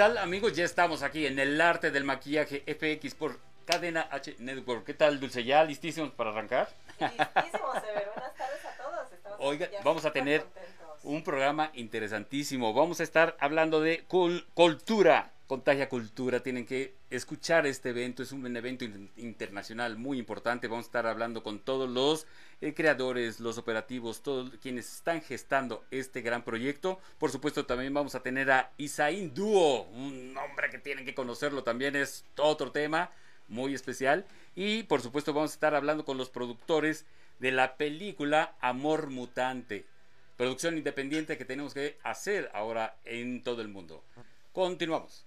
Tal amigos? Ya estamos aquí en el arte del maquillaje FX por Cadena H Network. ¿Qué tal Dulce? ¿Ya listísimos para arrancar? Listísimos, Ever. Buenas tardes a todos. Estamos Oiga, vamos a tener contentos. un programa interesantísimo. Vamos a estar hablando de cul- cultura, contagia cultura. Tienen que escuchar este evento. Es un evento in- internacional muy importante. Vamos a estar hablando con todos los eh, creadores, los operativos, todos quienes están gestando este gran proyecto. Por supuesto, también vamos a tener a Isaín Dúo, un hombre que tienen que conocerlo también. Es otro tema muy especial. Y por supuesto, vamos a estar hablando con los productores de la película Amor Mutante producción independiente que tenemos que hacer ahora en todo el mundo. Continuamos.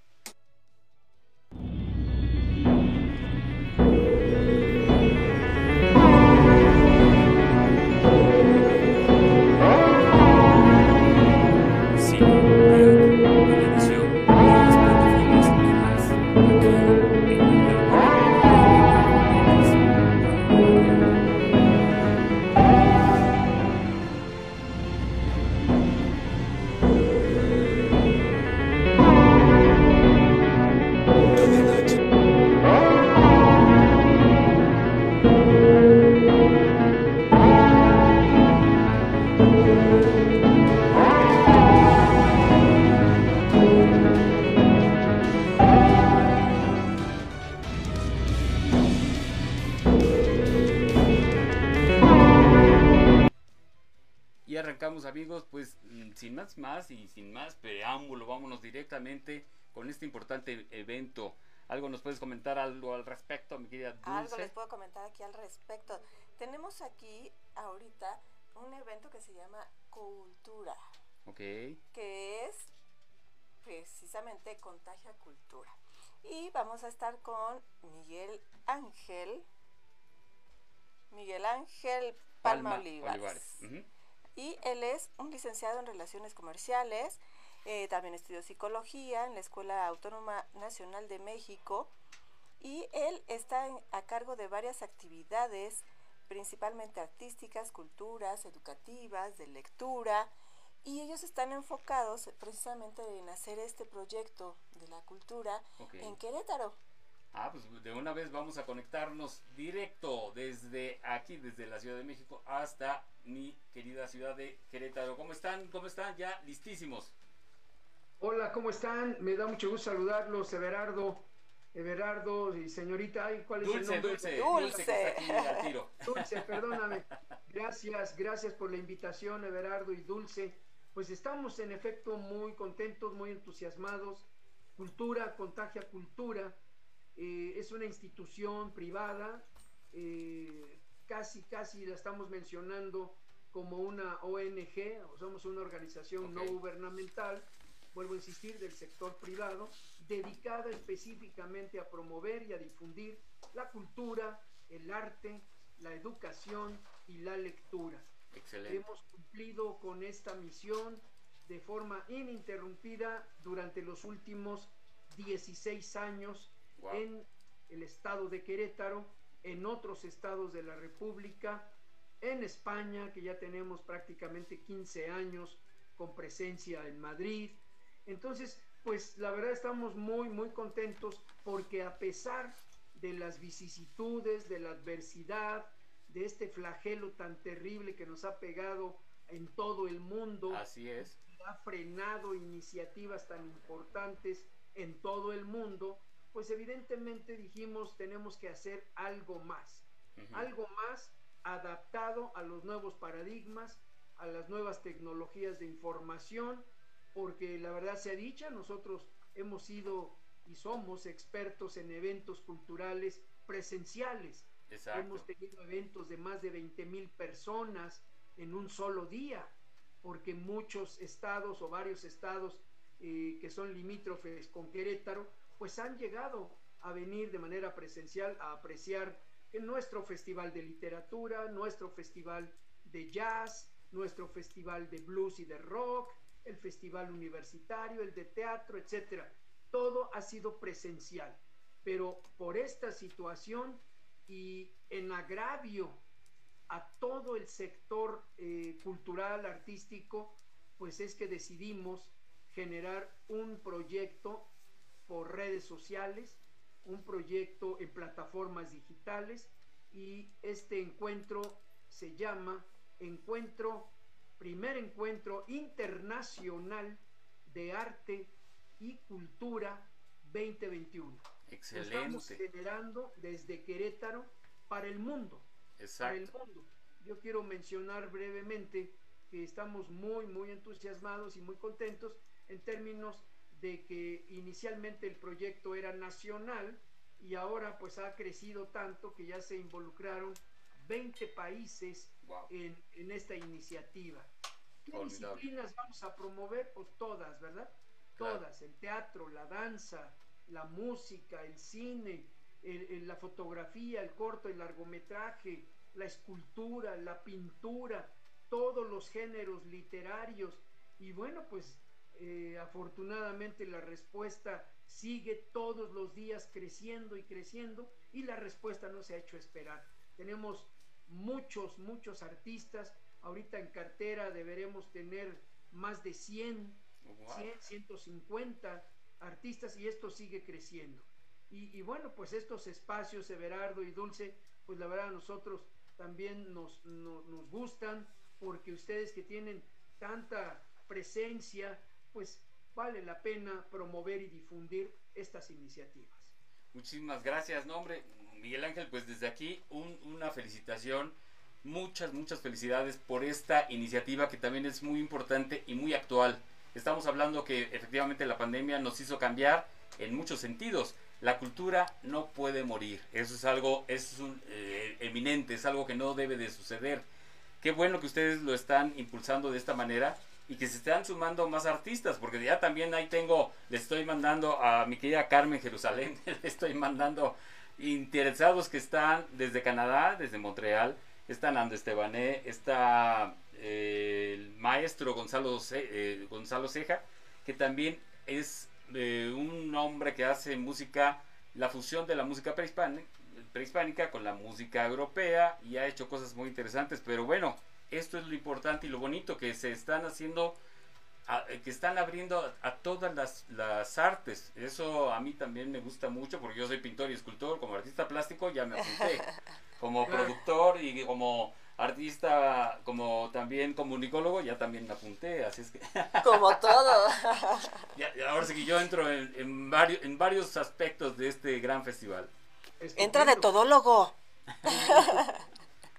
Más y sin más preámbulo, vámonos directamente con este importante evento. ¿Algo nos puedes comentar algo al respecto, mi querida Dulce? Algo les puedo comentar aquí al respecto. Tenemos aquí ahorita un evento que se llama Cultura, Ok, que es precisamente Contagia Cultura. Y vamos a estar con Miguel Ángel, Miguel Ángel Palma, Olivares. Ujú. Y él es un licenciado en Relaciones Comerciales, eh, también estudió psicología en la Escuela Autónoma Nacional de México y él está en- a cargo de varias actividades, principalmente artísticas, culturas, educativas, de lectura, y ellos están enfocados precisamente en hacer este proyecto de la cultura en Querétaro. Ah, pues de una vez vamos a conectarnos directo desde aquí, desde la Ciudad de México hasta mi querida ciudad de Querétaro. ¿Cómo están? ¿Cómo están? Ya listísimos. Hola, ¿cómo están? Me da mucho gusto saludarlos, Everardo, Everardo y señorita. Ay, ¿Cuál es el Dulce, nombre? dulce, Dulce. dulce, que está aquí al tiro. Dulce, perdóname. Gracias, gracias por la invitación, Everardo y Dulce. Pues estamos en efecto muy contentos, muy entusiasmados. Cultura, contagia cultura. Eh, es una institución privada, eh, casi, casi la estamos mencionando como una ONG, o somos una organización no gubernamental, vuelvo a insistir, del sector privado, dedicada específicamente a promover y a difundir la cultura, el arte, la educación y la lectura. Excelente. Hemos cumplido con esta misión de forma ininterrumpida durante los últimos 16 años Wow. en el estado de Querétaro, en otros estados de la República, en España, que ya tenemos prácticamente 15 años con presencia en Madrid. Entonces, pues la verdad estamos muy, muy contentos porque a pesar de las vicisitudes, de la adversidad, de este flagelo tan terrible que nos ha pegado en todo el mundo, Así es. ha frenado iniciativas tan importantes en todo el mundo, pues evidentemente dijimos tenemos que hacer algo más, algo más adaptado a los nuevos paradigmas, a las nuevas tecnologías de información, porque la verdad sea dicha, nosotros hemos sido y somos expertos en eventos culturales presenciales. Exacto. Hemos tenido eventos de más de 20 mil personas en un solo día, porque muchos estados o varios estados eh, que son limítrofes con Querétaro, pues han llegado a venir de manera presencial a apreciar nuestro festival de literatura, nuestro festival de jazz, nuestro festival de blues y de rock, el festival universitario, el de teatro, etcétera. Todo ha sido presencial, pero por esta situación y en agravio a todo el sector eh, cultural, artístico, pues es que decidimos generar un proyecto por redes sociales, un proyecto en plataformas digitales y este encuentro se llama Encuentro, primer encuentro internacional de arte y cultura 2021. Excelente. estamos generando desde Querétaro para el mundo. Para el mundo. Yo quiero mencionar brevemente que estamos muy, muy entusiasmados y muy contentos en términos de que inicialmente el proyecto era nacional y ahora pues ha crecido tanto que ya se involucraron 20 países en, en, esta iniciativa. ¿Qué disciplinas vamos a promover? Pues todas, ¿verdad? Todas, el teatro, la danza, la música, el cine, la fotografía, el corto, el largometraje, la escultura, la pintura, todos los géneros literarios. Y bueno, pues eh, afortunadamente la respuesta sigue todos los días creciendo y creciendo y la respuesta no se ha hecho esperar. Tenemos muchos, muchos artistas. Ahorita en cartera deberemos tener más de 100, 100 150 artistas y esto sigue creciendo. Y, bueno, pues estos espacios, Everardo y Dulce, pues la verdad a nosotros también nos, nos gustan porque ustedes que tienen tanta presencia, pues vale la pena promover y difundir estas iniciativas. Muchísimas gracias, nombre Miguel Ángel, pues desde aquí una felicitación, muchas, muchas felicidades por esta iniciativa que también es muy importante y muy actual. Estamos hablando que efectivamente la pandemia nos hizo cambiar en muchos sentidos. La cultura no puede morir. Eso es algo, es un, eh, eminente, es algo que no debe de suceder. Qué bueno que ustedes lo están impulsando de esta manera y que se están sumando más artistas, porque ya también ahí tengo, le estoy mandando a mi querida Carmen Jerusalén, le estoy mandando interesados que están desde Canadá, desde Montreal, están Ando Estebané, está eh, el maestro Gonzalo, eh, Gonzalo Ceja, que también es eh, un hombre que hace música, la fusión de la música prehispánica, prehispánica con la música europea y ha hecho cosas muy interesantes, pero bueno, esto es lo importante y lo bonito que se están haciendo, que están abriendo a, todas las, artes. Eso a mí también me gusta mucho porque yo soy pintor y escultor, como artista plástico ya me apunté, como productor y como artista, como también comunicólogo, ya también me apunté, así es que... Como todo. ahora sí que yo entro en, varios, en varios aspectos de este gran festival. Entra de todólogo.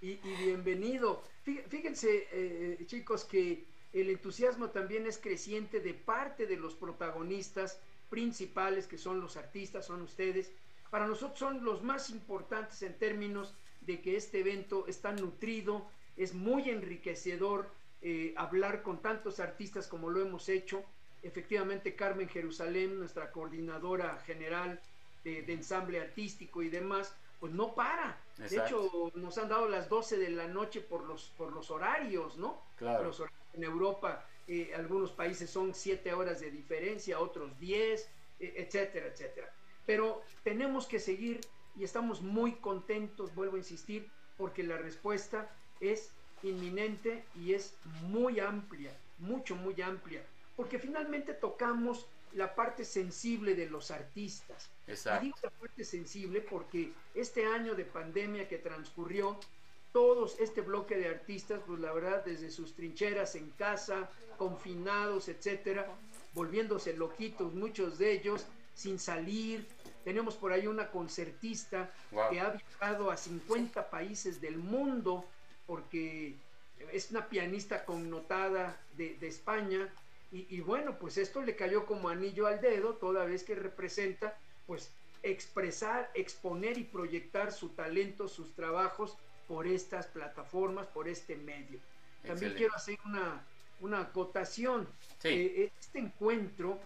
y, y bienvenido. Fíjense, eh, chicos, que el entusiasmo también es creciente de parte de los protagonistas principales, que son los artistas, son ustedes. Para nosotros son los más importantes en términos de que este evento está nutrido, es muy enriquecedor eh, hablar con tantos artistas como lo hemos hecho. Efectivamente, Carmen Jerusalén, nuestra coordinadora general de ensamble artístico y demás, pues no para. De hecho, nos han dado las 12 de la noche por los, por los horarios, ¿no? Claro. en Europa, eh, algunos países son 7 horas de diferencia, otros 10, eh, etcétera, etcétera. Pero tenemos que seguir y estamos muy contentos, vuelvo a insistir, porque la respuesta es inminente y es muy amplia, mucho, muy amplia, porque finalmente tocamos la parte sensible de los artistas. Exacto. Y digo la parte sensible porque este año de pandemia que transcurrió, todos este bloque de artistas, pues la verdad, desde sus trincheras en casa, confinados, etcétera, volviéndose loquitos, muchos de ellos, sin salir. Tenemos por ahí una concertista que ha viajado a 50 países del mundo porque es una pianista connotada de, de España y, bueno, pues esto le cayó como anillo al dedo, toda vez que representa, pues, expresar, exponer y proyectar su talento, sus trabajos por estas plataformas, por este medio. También quiero hacer una, una acotación. Eh, este encuentro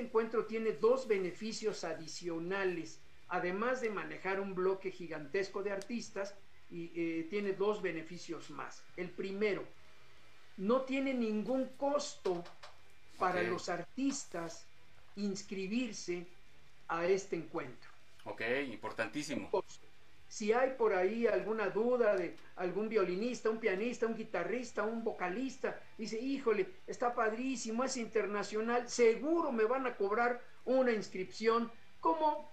encuentro tiene dos beneficios adicionales, además de manejar un bloque gigantesco de artistas, y eh, tiene dos beneficios más. El primero, no tiene ningún costo para los artistas inscribirse a este encuentro. Ok, importantísimo. Si hay por ahí alguna duda de algún violinista, un pianista, un guitarrista, un vocalista, dice, híjole, está padrísimo, es internacional, seguro me van a cobrar una inscripción como,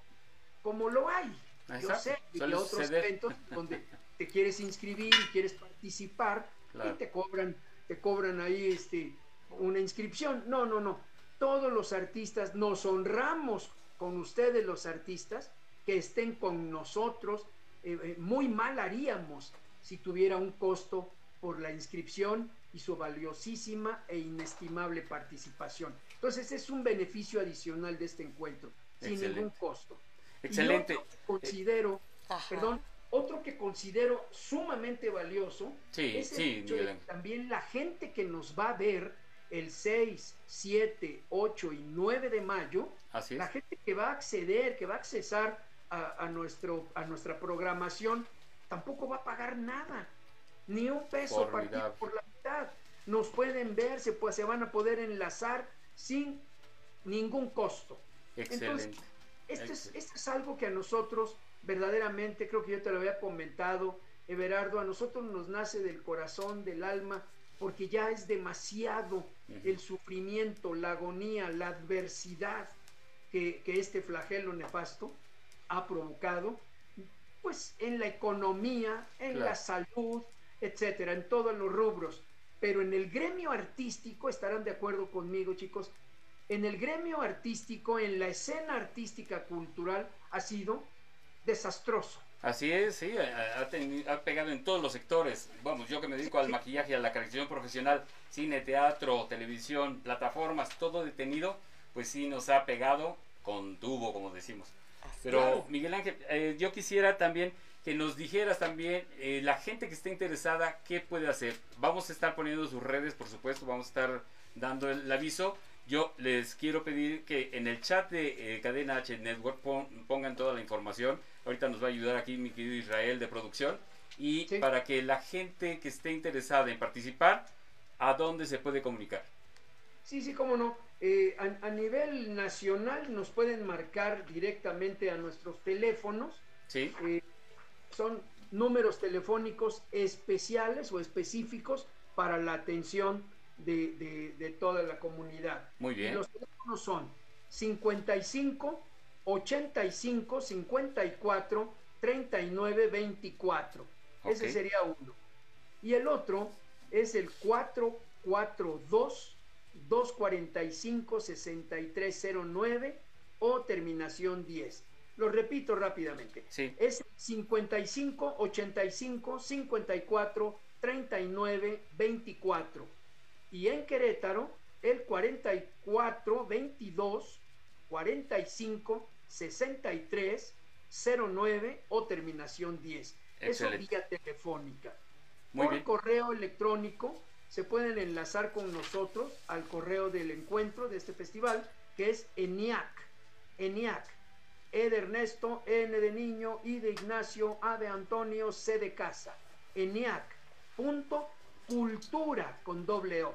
como lo hay. Yo Exacto, sé de suele otros eventos donde te quieres inscribir y quieres participar Claro. y te cobran, te cobran ahí este, una inscripción. No, no, no. Todos los artistas nos honramos con ustedes los artistas que estén con nosotros. Eh, eh, muy mal haríamos si tuviera un costo por la inscripción y su valiosísima e inestimable participación. Entonces es un beneficio adicional de este encuentro, sin ningún costo. Y Excelente. otro que considero, Ajá. perdón, otro que considero sumamente valioso Sí, es el sí, hecho de Miguel que también la gente que nos va a ver el 6, 7, 8 y 9 de mayo, Así la gente que va a acceder, que va a accesar a, a nuestro, a nuestra programación, tampoco va a pagar nada, ni un peso partido Formidable. por la mitad. Nos pueden ver, se, pues, se van a poder enlazar sin ningún costo. Excelente. Esto es, esto es algo que a nosotros verdaderamente, creo que yo te lo había comentado, Everardo, a nosotros nos nace del corazón, del alma, porque ya es demasiado. El sufrimiento, la agonía, la adversidad que, que este flagelo nefasto ha provocado, pues en la economía, en Claro. la salud, etcétera, en todos los rubros. Pero en el gremio artístico, estarán de acuerdo conmigo, chicos, en el gremio artístico, en la escena artística cultural, ha sido desastroso. Así es, sí, ha, ha teni- ha pegado en todos los sectores. Vamos, yo que me dedico al maquillaje, a la caracterización profesional, cine, teatro, televisión, plataformas, todo detenido, pues sí nos ha pegado con tubo, como decimos. Pero Claro. Miguel Ángel, eh, yo quisiera también que nos dijeras también eh, la gente que esté interesada, ¿qué puede hacer? Vamos a estar poniendo sus redes, por supuesto, vamos a estar dando el, aviso. Yo les quiero pedir que en el chat de eh, Cadena H Network pon- pongan toda la información. Ahorita nos va a ayudar aquí mi querido Israel de producción. Y Sí. para que la gente que esté interesada en participar, ¿a dónde se puede comunicar? Sí, sí, cómo no. Eh, a, a nivel nacional nos pueden marcar directamente a nuestros teléfonos. ¿Sí? Eh, son números telefónicos especiales o específicos para la atención de, de- de toda la comunidad. Muy Y bien. los teléfonos son 55 85 54 39 24. Ese Ok. sería uno. Y el otro es el 442 245 6309 o terminación 10. Lo repito rápidamente. Sí. Es 55 85 54 39 24. Y en Querétaro, el 44 22 45 63 09 o terminación 10. Eso Excelente. vía telefónica. Muy Por bien. correo electrónico se pueden enlazar con nosotros al correo del encuentro de este festival, que es ENIAC. ENIAC. E de Ernesto, N de Niño, I de Ignacio, A de Antonio, C de Casa. ENIAC. Punto cultura con doble O.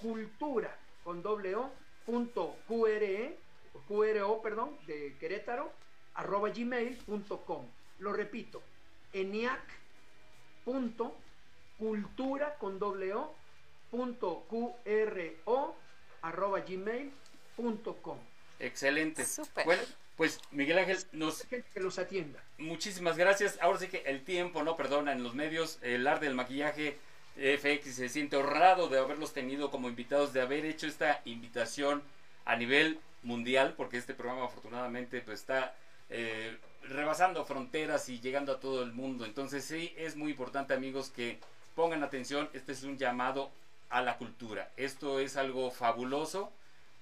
Cultura con doble O. Punto QRE, QRO, perdón, de Querétaro, arroba gmail.com. Lo repito, ENIAC punto cultura con doble o punto QRO arroba gmail punto com. Excelente. Súper. Bueno, pues Miguel Ángel, nos Gente que los atienda. Muchísimas gracias. Ahora sí que el tiempo no perdona en los medios. El arte del maquillaje FX se siente honrado de haberlos tenido como invitados, de haber hecho esta invitación a nivel mundial, porque este programa afortunadamente pues está eh, rebasando fronteras y llegando a todo el mundo. Entonces sí, es muy importante amigos que pongan atención. Este es un llamado a la cultura. Esto es algo fabuloso.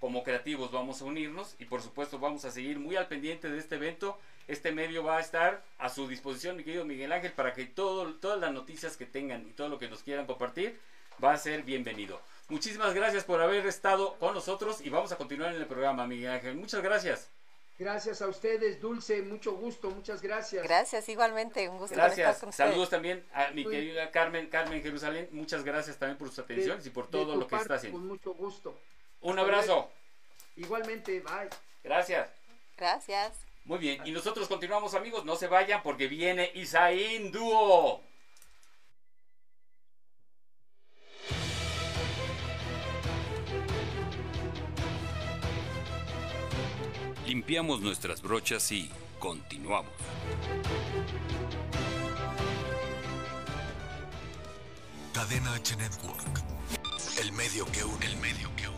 Como creativos vamos a unirnos y por supuesto vamos a seguir muy al pendiente de este evento. Este medio va a estar a su disposición, mi querido Miguel Ángel, para que todo, todas las noticias que tengan y todo lo que nos quieran compartir va a ser bienvenido. Muchísimas gracias por haber estado con nosotros y vamos a continuar en el programa, Miguel Ángel. Muchas gracias. Gracias a ustedes, Dulce, mucho gusto, muchas gracias. Gracias, igualmente, un gusto estar con ustedes. Saludos también a mi querida Carmen, Carmen Jerusalén. Muchas gracias también por sus atenciones y por todo lo que está parte, haciendo. Con mucho gusto. Un Hasta abrazo. luego. Igualmente, bye. Gracias. Gracias. Muy bien, y nosotros continuamos amigos, no se vayan porque viene Isaín Dúo. Limpiamos nuestras brochas y continuamos. Cadena H Network. El medio que une, el medio que une.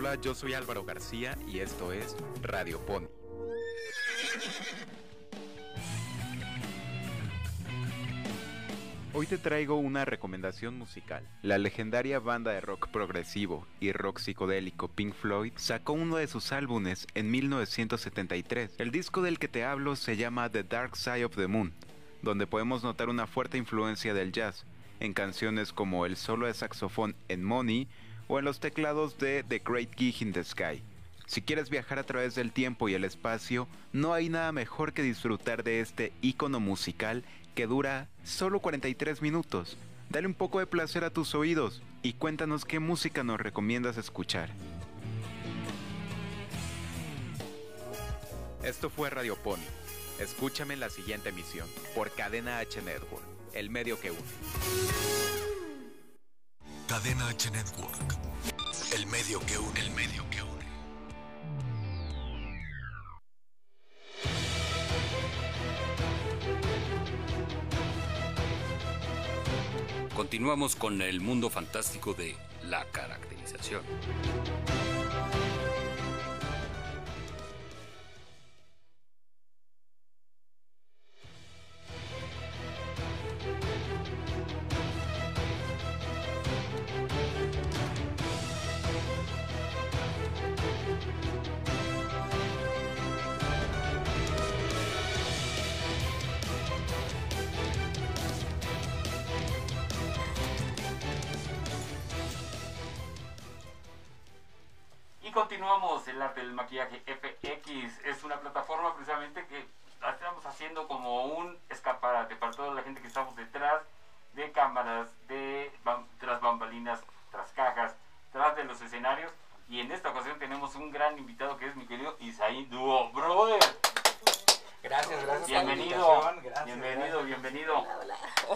Hola, yo soy Álvaro García y esto es Radio Pony. Hoy te traigo una recomendación musical. La legendaria banda de rock progresivo y rock psicodélico Pink Floyd sacó uno de sus álbumes en 1973. El disco del que te hablo se llama The Dark Side of the Moon, donde podemos notar una fuerte influencia del jazz en canciones como el solo de saxofón en Money o en los teclados de The Great Gig in the Sky. Si quieres viajar a través del tiempo y el espacio, no hay nada mejor que disfrutar de este icono musical que dura solo 43 minutos. Dale un poco de placer a tus oídos y cuéntanos qué música nos recomiendas escuchar. Esto fue Radio Pony. Escúchame en la siguiente emisión por Cadena H Network, el medio que une. Cadena H Network. El medio que une, el medio que une. Continuamos con el mundo fantástico de la caracterización. Continuamos el arte del maquillaje FX. Es una plataforma precisamente que estamos haciendo como un escaparate para toda la gente que estamos detrás de cámaras, de tras bambalinas, tras cajas, tras de los escenarios. Y en esta ocasión tenemos un gran invitado que es mi querido Isaí Duo. Brother, Gracias, gracias por la bienvenido. invitación. Gracias, bienvenido, gracias. bienvenido.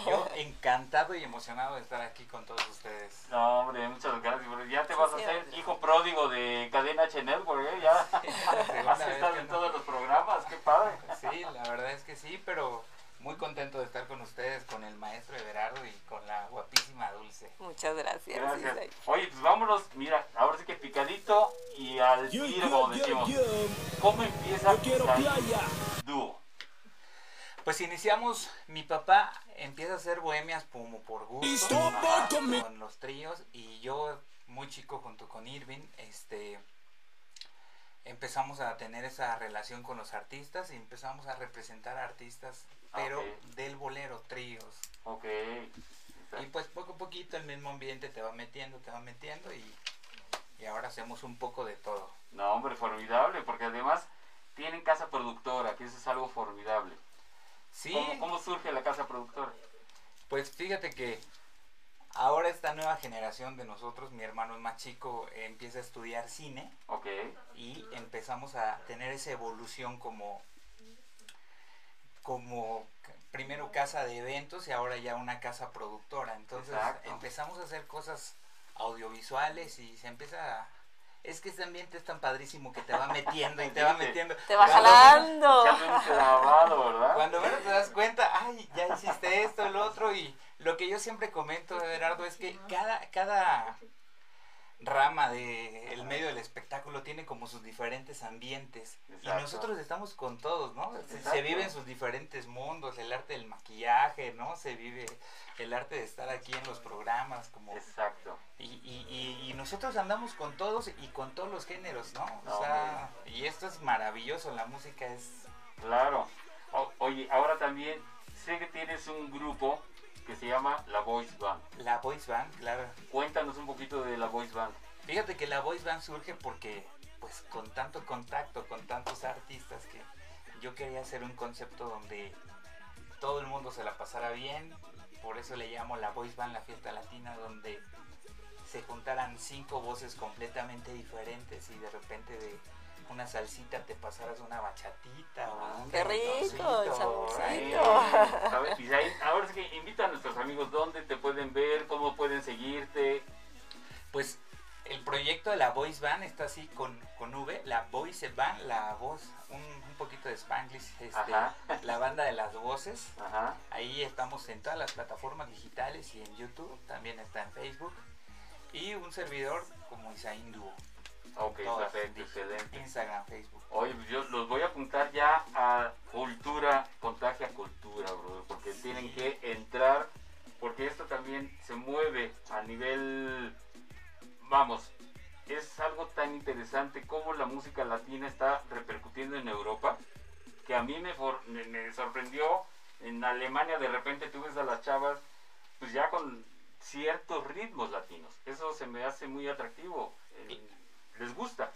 Yo encantado y emocionado de estar aquí con todos ustedes. No, hombre, muchas gracias. Ya te vas a Sí, hacer hijo pródigo de Cadena H Network, ¿eh? Ya segunda has estado en no. todos los programas, qué padre. Sí, la verdad es que sí, pero muy contento de estar con ustedes, con el maestro Everardo y con la guapísima Dulce. Muchas gracias. Oye, pues vámonos, mira, ahora sí que picadito y al tiro, como decimos. ¿Cómo empieza Dúo? Pues iniciamos, mi papá empieza a hacer bohemias como por gusto, con los tríos y yo muy chico junto con Irving, este empezamos a tener esa relación con los artistas y empezamos a representar a artistas, pero Ok. del bolero, tríos. Ok. Y pues poco a poquito el mismo ambiente te va metiendo, te va metiendo y, y ahora hacemos un poco de todo. No, hombre, formidable, porque además tienen casa productora, que eso es algo formidable. Sí, ¿Cómo, cómo surge la casa productora? pues fíjate que ahora esta nueva generación de nosotros, mi hermano es más chico, empieza a estudiar cine Ok. y empezamos a tener esa evolución como como primero casa de eventos y ahora ya una casa productora. Entonces Exacto. empezamos a hacer cosas audiovisuales y se empieza a... Es que este ambiente es tan padrísimo que te va metiendo y te va metiendo. Te va Cuando- jalando. Cuando menos te das cuenta, ay, ya hiciste esto, el otro, y lo que yo siempre comento, Gerardo, es que cada, cada rama del medio del espectáculo tiene como sus diferentes ambientes. Exacto. Y nosotros estamos con todos, ¿no? Se- Se, viven sus diferentes mundos, el arte del maquillaje, ¿no? Se vive el arte de estar aquí en los programas, como... Exacto. Y, y, y- y nosotros andamos con todos y con todos los géneros, ¿no? No, O sea, y esto es maravilloso, la música es... Claro. O- oye, ahora también sé que tienes un grupo que se llama La Voice Band. La voice band, claro. Cuéntanos un poquito de La Voice Band. Fíjate que la voice band surge porque, pues, con tanto contacto, con tantos artistas, que yo quería hacer un concepto donde todo el mundo se la pasara bien. Por eso le llamo la voice band la fiesta latina, donde se juntaran cinco voces completamente diferentes y de repente de una salsita te pasaras una bachatita o un Qué rico, el saborcito. ahí- ahora sí que invita a nuestros amigos dónde te pueden ver, cómo pueden seguirte. Pues el proyecto de la Voice Band está así con, con V, la Voice Band, la voz, un, un poquito de Spanglish, este, la banda de las voces. Ajá. Ahí estamos en todas las plataformas digitales y en YouTube, también está en Facebook. Y un servidor como Isaín Duo. Ok, Todas, perfecto, excelente. Instagram, Facebook. Oye, pues yo los voy a apuntar ya a cultura, contagia cultura, brother, porque tienen que entrar, porque esto también se mueve a nivel, vamos, es algo tan interesante como la música latina está repercutiendo en Europa, que a mí me, for- me- me sorprendió, en Alemania de repente tú ves a las chavas, pues ya con ciertos ritmos latinos, eso se me hace muy atractivo, les gusta.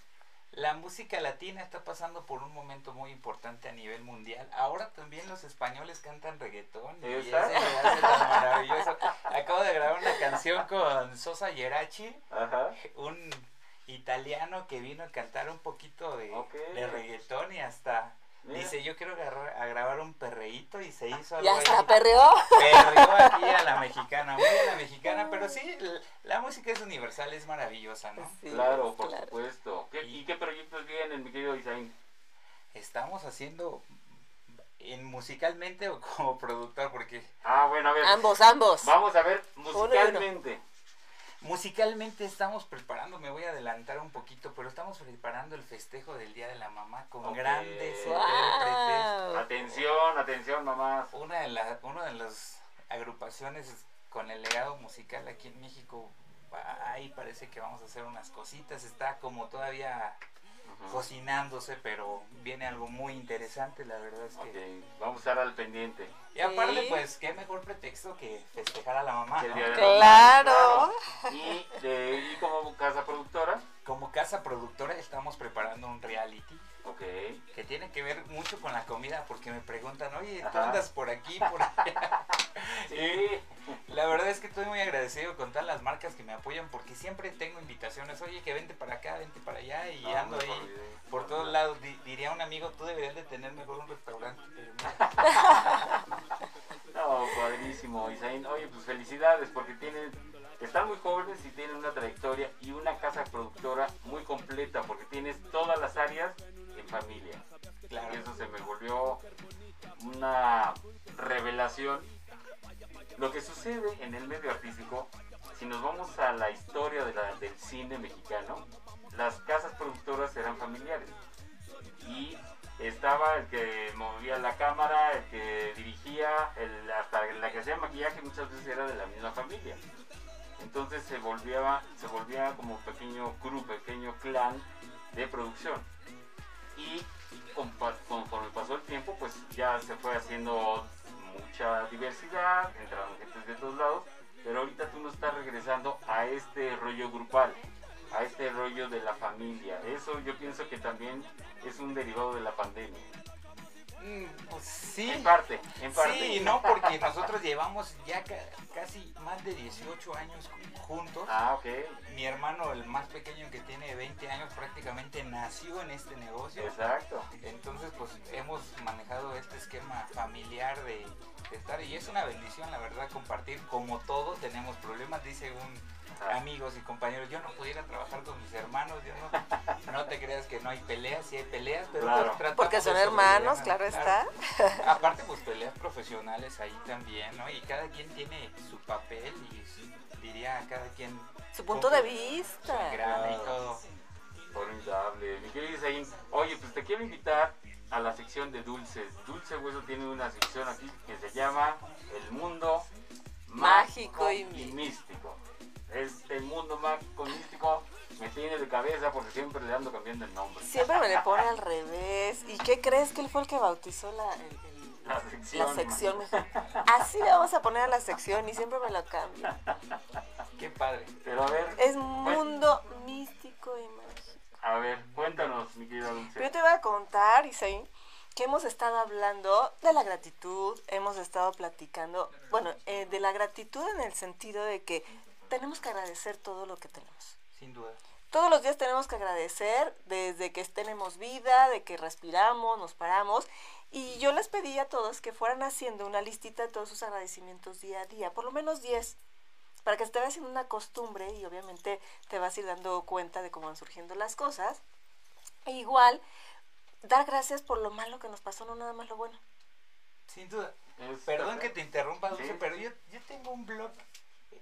La música latina está pasando por un momento muy importante a nivel mundial. Ahora también los españoles cantan reggaetón. Y eso me hace tan maravilloso. Acabo de grabar una canción con Sosa Geraci, Ajá. un italiano que vino a cantar un poquito de, Ok. de reggaetón y hasta. Dice yo quiero agarrar- a grabar un perreíto y se hizo algo Ya ahí. está, perreó. Perreó aquí a la mexicana, muy a la mexicana, pero sí, la música es universal, es maravillosa, ¿no? Sí, Claro, por claro. supuesto. ¿Qué- ¿Y qué proyectos vienen, mi querido Isaín? Estamos haciendo en musicalmente o como productor, porque Ah, bueno, a ver. Ambos, ambos. Vamos a ver musicalmente. Musicalmente estamos preparando, me voy a adelantar un poquito, pero estamos preparando el festejo del Día de la Mamá con grandes Wow. intérpretes. Atención, atención, mamás. Una de, las una de las agrupaciones con el legado musical aquí en México, ahí parece que vamos a hacer unas cositas, está como todavía Cocinándose, pero viene algo muy interesante, la verdad es que... Vamos a estar al pendiente. Y aparte, Sí. pues, qué mejor pretexto que festejar a la mamá, El ¿no? Día de la Claro. Mamá, claro. Y, de, y como casa productora, Como casa productora estamos preparando un reality ok. que tiene que ver mucho con la comida, porque me preguntan, oye, ¿tú Ajá. andas por aquí, por allá? Sí. La verdad es que estoy muy agradecido con todas las marcas que me apoyan, porque siempre tengo invitaciones, oye, que vente para acá, vente para allá, y No, ando ahí olvidé. por todos lados. Di- diría un amigo, tú deberías de tener mejor un restaurante. No, padrísimo, Isaín. Oye, pues felicidades porque tienen, están muy jóvenes y tienen una trayectoria y una casa productora muy completa porque tienes todas las áreas en familia. claro. Y eso se me volvió una revelación. Lo que sucede en el medio artístico, si nos vamos a la historia del cine mexicano, las casas productoras eran familiares. Y estaba el que movía la cámara, el que dirigía, hasta la que hacía maquillaje muchas veces era de la misma familia. Entonces se volvía, se volvía como pequeño crew, pequeño clan de producción. Y conforme pasó el tiempo, pues ya se fue haciendo mucha diversidad, entraron gente de todos lados, pero ahorita tú no estás regresando a este rollo grupal, a este rollo de la familia. Eso yo pienso que también es un derivado de la pandemia. Mm, Pues sí. En parte, en parte. Sí, no, porque nosotros llevamos ya ca- casi más de 18 años juntos. Ah, ok. Mi hermano, el más pequeño que tiene 20 años, prácticamente nació en este negocio. Exacto. Entonces, pues hemos manejado este esquema familiar de, de estar y es una bendición, la verdad, compartir. Como todos tenemos problemas, dice un amigos y compañeros, yo no pudiera trabajar con mis hermanos, yo no, no te creas que no hay peleas, sí hay peleas, pero Claro. pues Porque son hermanos, claro está. Aparte, pues peleas profesionales ahí también, ¿no? Y cada quien tiene su papel y su- diría cada quien Su punto de vista. engrane y todo. Formidable. Mi querido Isaín, oye, pues te quiero invitar a la sección de dulces. Dulce Hueso tiene una sección aquí que se llama El Mundo Mágico y místico. Este mundo mágico y místico me tiene de cabeza porque siempre le ando cambiando el nombre. Siempre me le pone al revés. ¿Y qué crees que él fue el que bautizó la, el- el- La sección. la sección? Así le vamos a poner a la sección y siempre me lo cambia. Qué padre. Pero a ver, Es mundo místico y mágico. a ver, cuéntanos, mi querida Dulce. Yo te voy a contar, Isaí, que hemos estado hablando de la gratitud, hemos estado platicando, bueno, eh, de la gratitud en el sentido de que tenemos que agradecer todo lo que tenemos. Sin duda. Todos los días tenemos que agradecer desde que tenemos vida, de que respiramos, nos paramos. Y yo les pedí a todos que fueran haciendo una listita de todos sus agradecimientos día a día, por lo menos 10, para que se te vaya haciendo una costumbre y obviamente te vas a ir dando cuenta de cómo van surgiendo las cosas. E igual, dar gracias por lo malo que nos pasó, no nada más lo bueno. Sin duda. Es- Perdón que te interrumpa, Dulce, Sí, pero sí. yo, yo tengo un blog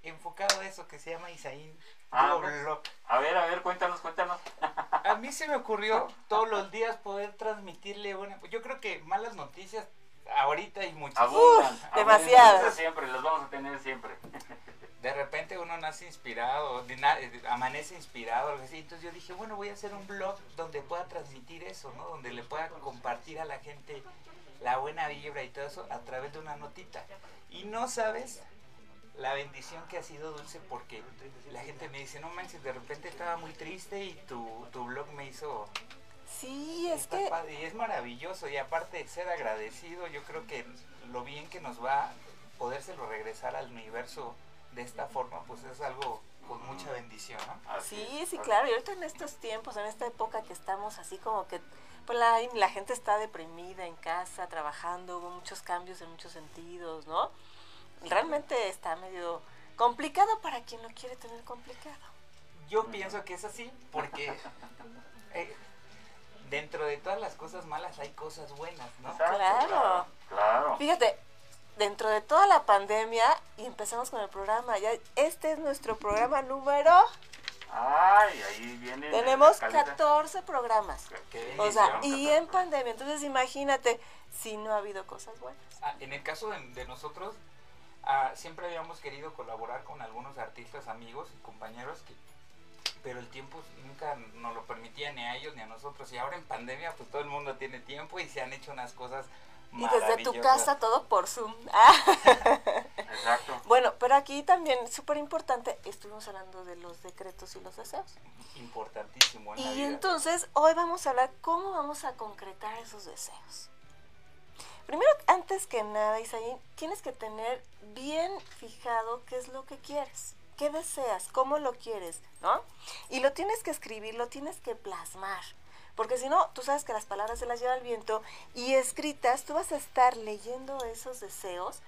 enfocado a eso que se llama Isaín. Ah, blog. A ver, a ver, cuéntanos, cuéntanos. A mí se me ocurrió todos los días poder transmitirle una... Yo creo que malas noticias ahorita hay muchas. Abundan. abundan. demasiadas. Siempre, los vamos a tener siempre. De repente uno nace inspirado, de na- eh, amanece inspirado, algo así. Entonces yo dije, bueno, voy a hacer un blog donde pueda transmitir eso, ¿no? Donde le pueda compartir a la gente la buena vibra y todo eso a través de una notita. Y no sabes la bendición que ha sido Dulce porque la gente me dice, no manches, de repente estaba muy triste y tu, tu blog me hizo... Sí, es está que padre", y es maravilloso y aparte de ser agradecido, yo creo que lo bien que nos va podérselo regresar al universo de esta forma, pues es algo con mucha bendición, ¿no? Así Sí, es, sí, así claro. Y ahorita en estos tiempos, en esta época que estamos así como que, pues la, la gente está deprimida en casa, trabajando, hubo muchos cambios en muchos sentidos, ¿no? Realmente está medio complicado para quien lo quiere tener complicado. Yo pienso que es así porque eh, dentro de todas las cosas malas hay cosas buenas, ¿no? Exacto, Claro. claro. Claro. Fíjate, dentro de toda la pandemia, y empezamos con el programa, ya este es nuestro programa número, Ay, ahí viene. tenemos escaleta. 14 programas. Qué O sea, y en pandemia, entonces imagínate si no ha habido cosas buenas. Ah, en el caso de, de nosotros, ah, siempre habíamos querido colaborar con algunos artistas, amigos y compañeros, que, pero el tiempo nunca nos lo permitía ni a ellos ni a nosotros. Y ahora en pandemia, pues todo el mundo tiene tiempo y se han hecho unas cosas Y desde tu casa todo por Zoom. Ah. Exacto. Bueno, pero aquí también, súper importante, estuvimos hablando de los decretos y los deseos. Importantísimo en la Y vida. entonces hoy vamos a hablar cómo vamos a concretar esos deseos. Primero, antes que nada, Isaí, tienes que tener bien fijado qué es lo que quieres, qué deseas, cómo lo quieres, ¿no? Y lo tienes que escribir, lo tienes que plasmar. Porque si no, tú sabes que las palabras se las lleva el viento y escritas, tú vas a estar leyendo esos deseos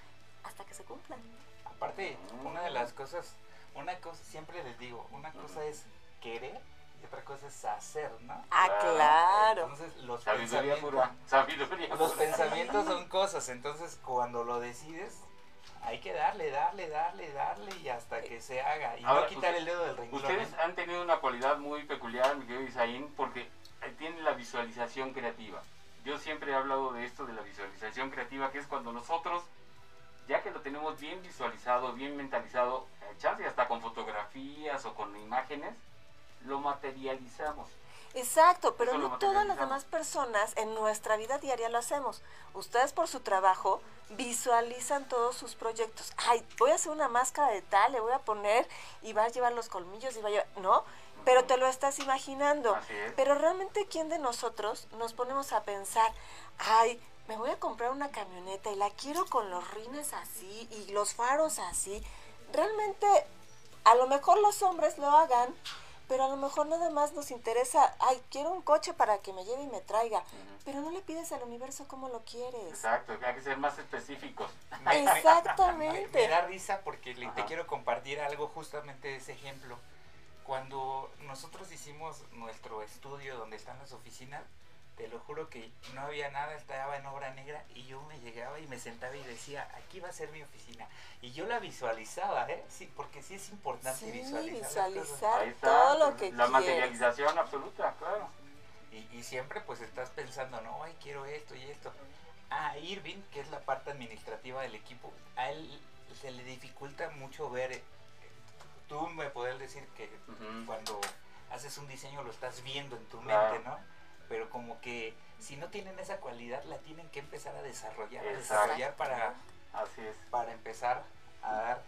hasta que se cumplan. Aparte, una de las cosas, una cosa, siempre les digo, una cosa es querer y otra cosa es hacer, ¿no? Ah, Claro. Claro. Entonces, los Sabiduría pensamientos, pura. Sabiduría los pura. pensamientos son cosas, entonces cuando lo decides, hay que darle, darle, darle, darle y hasta que se haga. Y Ahora, no quitar usted- el dedo del renglón. Ustedes han tenido una cualidad muy peculiar, mi querido Isaín, porque tienen la visualización creativa. Yo siempre he hablado de esto, de la visualización creativa, que es cuando nosotros, ya que lo tenemos bien visualizado, bien mentalizado, eh, chance hasta con fotografías o con imágenes, lo materializamos. Exacto, pero Eso no todas las demás personas en nuestra vida diaria lo hacemos. Ustedes por su trabajo visualizan todos sus proyectos. Ay, voy a hacer una máscara de tal, le voy a poner y va a llevar los colmillos y va a llevar... No, pero te lo estás imaginando. Es. Pero realmente, ¿quién de nosotros nos ponemos a pensar, ay, me voy a comprar una camioneta y la quiero con los rines así y los faros así. Realmente, a lo mejor los hombres lo hagan, pero a lo mejor nada más nos interesa, ay, quiero un coche para que me lleve y me traiga, pero no le pides al universo cómo lo quieres. Exacto, hay que ser más específicos. Exactamente. Me da risa porque le- te quiero compartir algo justamente de ese ejemplo. Cuando nosotros hicimos nuestro estudio donde están las oficinas, te lo juro que no había nada, estaba en obra negra y yo me llegaba y me sentaba y decía, aquí va a ser mi oficina. Y yo la visualizaba, ¿eh? Sí, porque sí es importante Sí, visualizar. las cosas. visualizar Ahí está, todo lo que la quieres. materialización absoluta, claro. Y, y siempre pues estás pensando, no, ay, quiero esto y esto. A Irving, que es la parte administrativa del equipo, a él se le dificulta mucho ver, eh, tú me puedes decir que cuando haces un diseño lo estás viendo en tu Claro. mente, ¿no? Pero como que si no tienen esa cualidad la tienen que empezar a desarrollar, a desarrollar para, Así es. para empezar a dar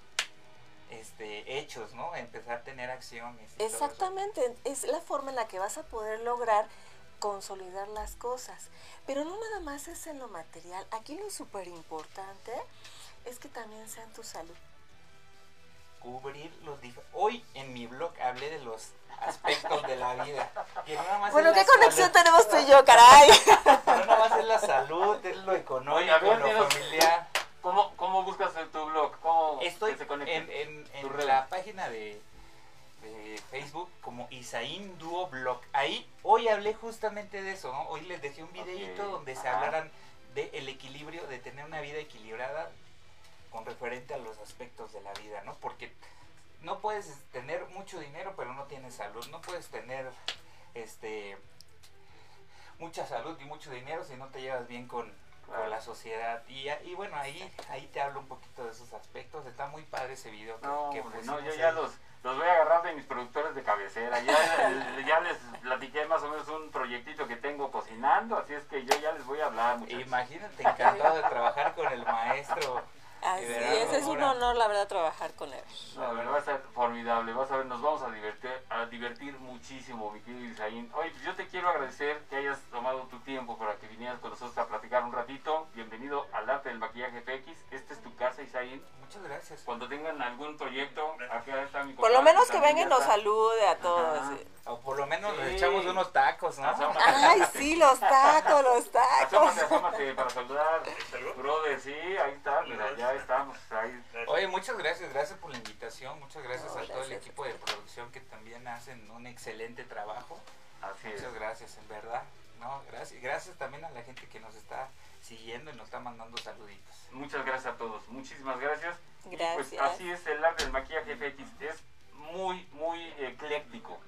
este hechos, ¿no? empezar a tener acciones. y todo eso. Exactamente, es la forma en la que vas a poder lograr consolidar las cosas. Pero no nada más es en lo material. Aquí lo súper importante es que también sea en tu salud. Cubrir los Hoy en mi blog hablé de los aspectos de la vida. Que no nada más Bueno, es ¿qué la conexión salud, tenemos tú y yo, caray? No nada más es la salud, es lo económico, Oye, ver, lo familiar. ¿Cómo, ¿Cómo buscas en tu blog? ¿Cómo Estoy se en, en, en la página de, de Facebook como Isaín Duo Blog. Ahí hoy hablé justamente de eso, ¿no? Hoy les dejé un videito donde se hablaran de el equilibrio, de tener una vida equilibrada con referente a los aspectos de la vida, ¿no? Porque no puedes tener mucho dinero pero no tienes salud, no puedes tener este mucha salud y mucho dinero si no te llevas bien con, la sociedad y, y bueno ahí ahí te hablo un poquito de esos aspectos está muy padre ese video que, No, que no, yo ya ahí. los, los voy a agarrar de mis productores de cabecera. Ya, ya les platiqué más o menos un proyectito que tengo cocinando, así es que yo ya les voy a hablar. muchachos. imagínate encantado de trabajar con el maestro Así es, es un honor, la verdad, trabajar con él. La verdad va a ser formidable, vas a ver, nos vamos a divertir, a divertir muchísimo, mi querido Isaín. Oye, pues yo te quiero agradecer que hayas tomado tu tiempo para que vinieras con nosotros a platicar un ratito. Bienvenido al arte del maquillaje FX. Esta es tu casa, Isaín. Muchas gracias Cuando tengan algún proyecto, acá está mi Por lo menos que también venga y nos salude a todos. Ajá. o por lo menos nos Sí. echamos unos tacos no Ay, sí, los tacos, los tacos. Asómate, asómate para saludar. Brother, sí, ahí está, mira, ya estamos. Ahí. Oye, muchas gracias, gracias por la invitación, muchas gracias No, a todo el equipo de producción que también hacen un excelente trabajo. Así es. Muchas gracias, en verdad. No, gracias, gracias también a la gente que nos está siguiendo y nos está mandando saluditos. Muchas gracias a todos, muchísimas gracias. Y Gracias. pues así es el arte del maquillaje FX, es muy, muy ecléctico.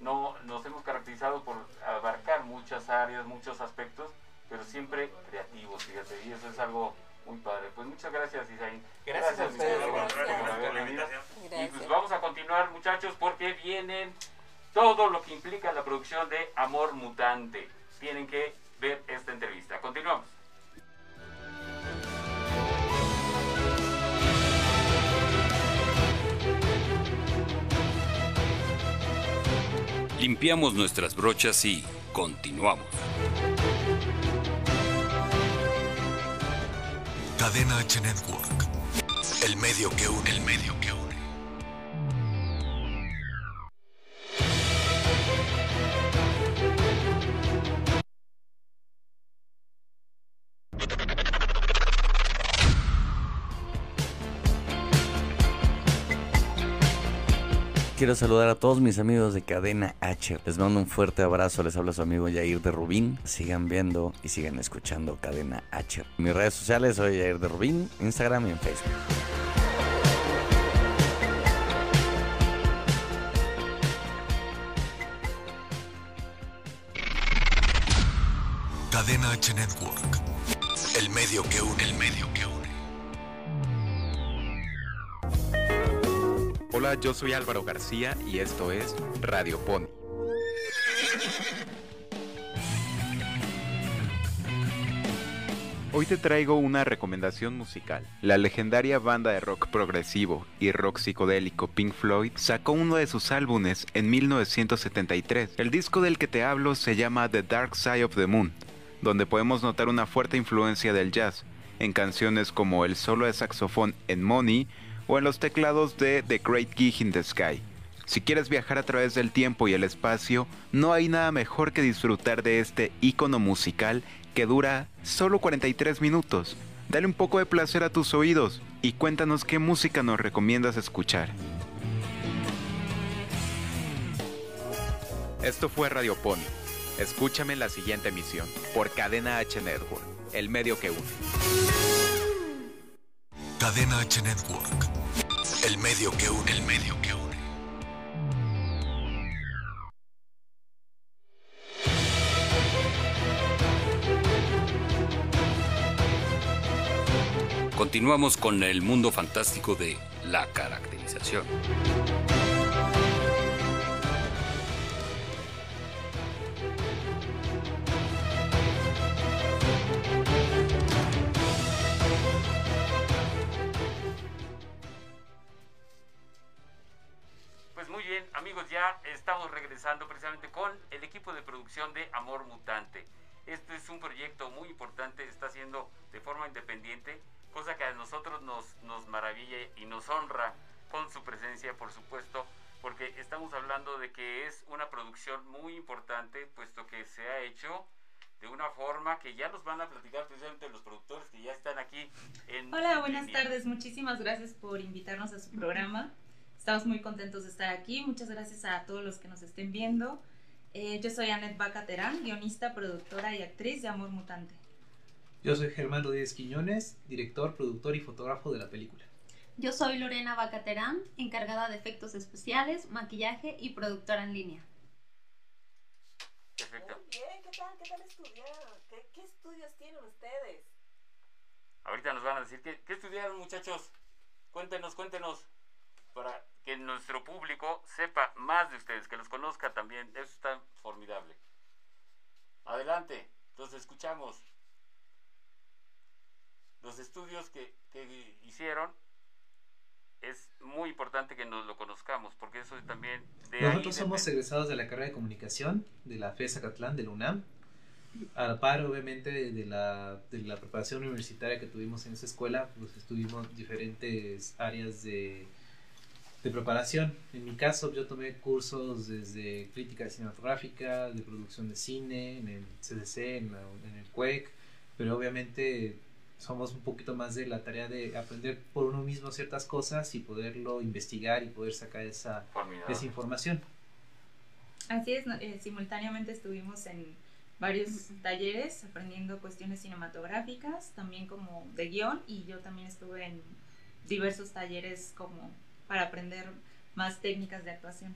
No, nos hemos caracterizado por abarcar muchas áreas, muchos aspectos, pero siempre creativos, fíjate, y eso es algo muy padre. Pues muchas gracias, Isaín. Gracias a ustedes, gracias. Por haber venido. Y Gracias. pues vamos a continuar, muchachos, porque vienen todo lo que implica la producción de Amor Mutante. Tienen que ver esta entrevista. Continuamos. Limpiamos nuestras brochas y continuamos. Cadena H Network. El medio que une, el medio que une. Quiero saludar a todos mis amigos de Cadena H. Les mando un fuerte abrazo. Les habla su amigo Yair de Rubín. Sigan viendo y sigan escuchando Cadena H. Mis redes sociales soy Yair de Rubín, Instagram y en Facebook. Cadena H Network. El medio que une, el medio que une. Hola, yo soy Álvaro García y esto es Radio Pony. Hoy te traigo una recomendación musical. La legendaria banda de rock progresivo y rock psicodélico Pink Floyd sacó uno de sus álbumes en 1973. El disco del que te hablo se llama The Dark Side of the Moon. donde podemos notar una fuerte influencia del jazz, en canciones como el solo de saxofón en Money o en los teclados de The Great Gig in the Sky. Si quieres viajar a través del tiempo y el espacio, no hay nada mejor que disfrutar de este icono musical que dura solo 43 minutos. Dale un poco de placer a tus oídos y cuéntanos qué música nos recomiendas escuchar. Esto fue Radio Pony. Escúchame en la siguiente emisión por Cadena H Network, el medio que une. Cadena H Network. El medio que une. El medio que une. Continuamos con el mundo fantástico de la caracterización. Muy bien, amigos, ya estamos regresando precisamente con el equipo de producción de Amor Mutante. Este es un proyecto muy importante, está haciendo de forma independiente, cosa que a nosotros nos, nos maravilla y nos honra con su presencia, por supuesto, porque estamos hablando de que es una producción muy importante, puesto que se ha hecho de una forma que ya nos van a platicar precisamente los productores que ya están aquí en Hola, buenas línea. tardes. Muchísimas gracias por invitarnos a su programa. Estamos muy contentos de estar aquí. Muchas gracias a todos los que nos estén viendo. Eh, yo soy Anet Baca Terán, guionista, productora y actriz de Amor Mutante. Yo soy Germán Rodríguez Quiñones, director, productor y fotógrafo de la película. Yo soy Lorena Bacaterán, encargada de efectos especiales, maquillaje y productora en línea. Perfecto. Muy bien, ¿qué tal? ¿Qué tal estudiaron? ¿Qué, qué estudios tienen ustedes? Ahorita nos van a decir qué, qué estudiaron muchachos. Cuéntenos, cuéntenos. Para que nuestro público sepa más de ustedes, que los conozca también. Eso está formidable. Adelante, los escuchamos. Los estudios que, que hicieron es muy importante que nos lo conozcamos, porque eso también de ahí Nosotros somos depende. egresados de la carrera de comunicación de la FES Acatlán, de la UNAM. A la par, obviamente, de la, de la preparación universitaria que tuvimos en esa escuela, pues estuvimos diferentes áreas de, de preparación. En mi caso, yo tomé cursos desde crítica cinematográfica, de producción de cine, en el CDC, en, la- en el CUEC, pero obviamente somos un poquito más de la tarea de aprender por uno mismo ciertas cosas y poderlo investigar y poder sacar esa, esa información. Así es, no- eh, simultáneamente estuvimos en varios talleres aprendiendo cuestiones cinematográficas, también como de guion, y yo también estuve en diversos talleres como para aprender más técnicas de actuación.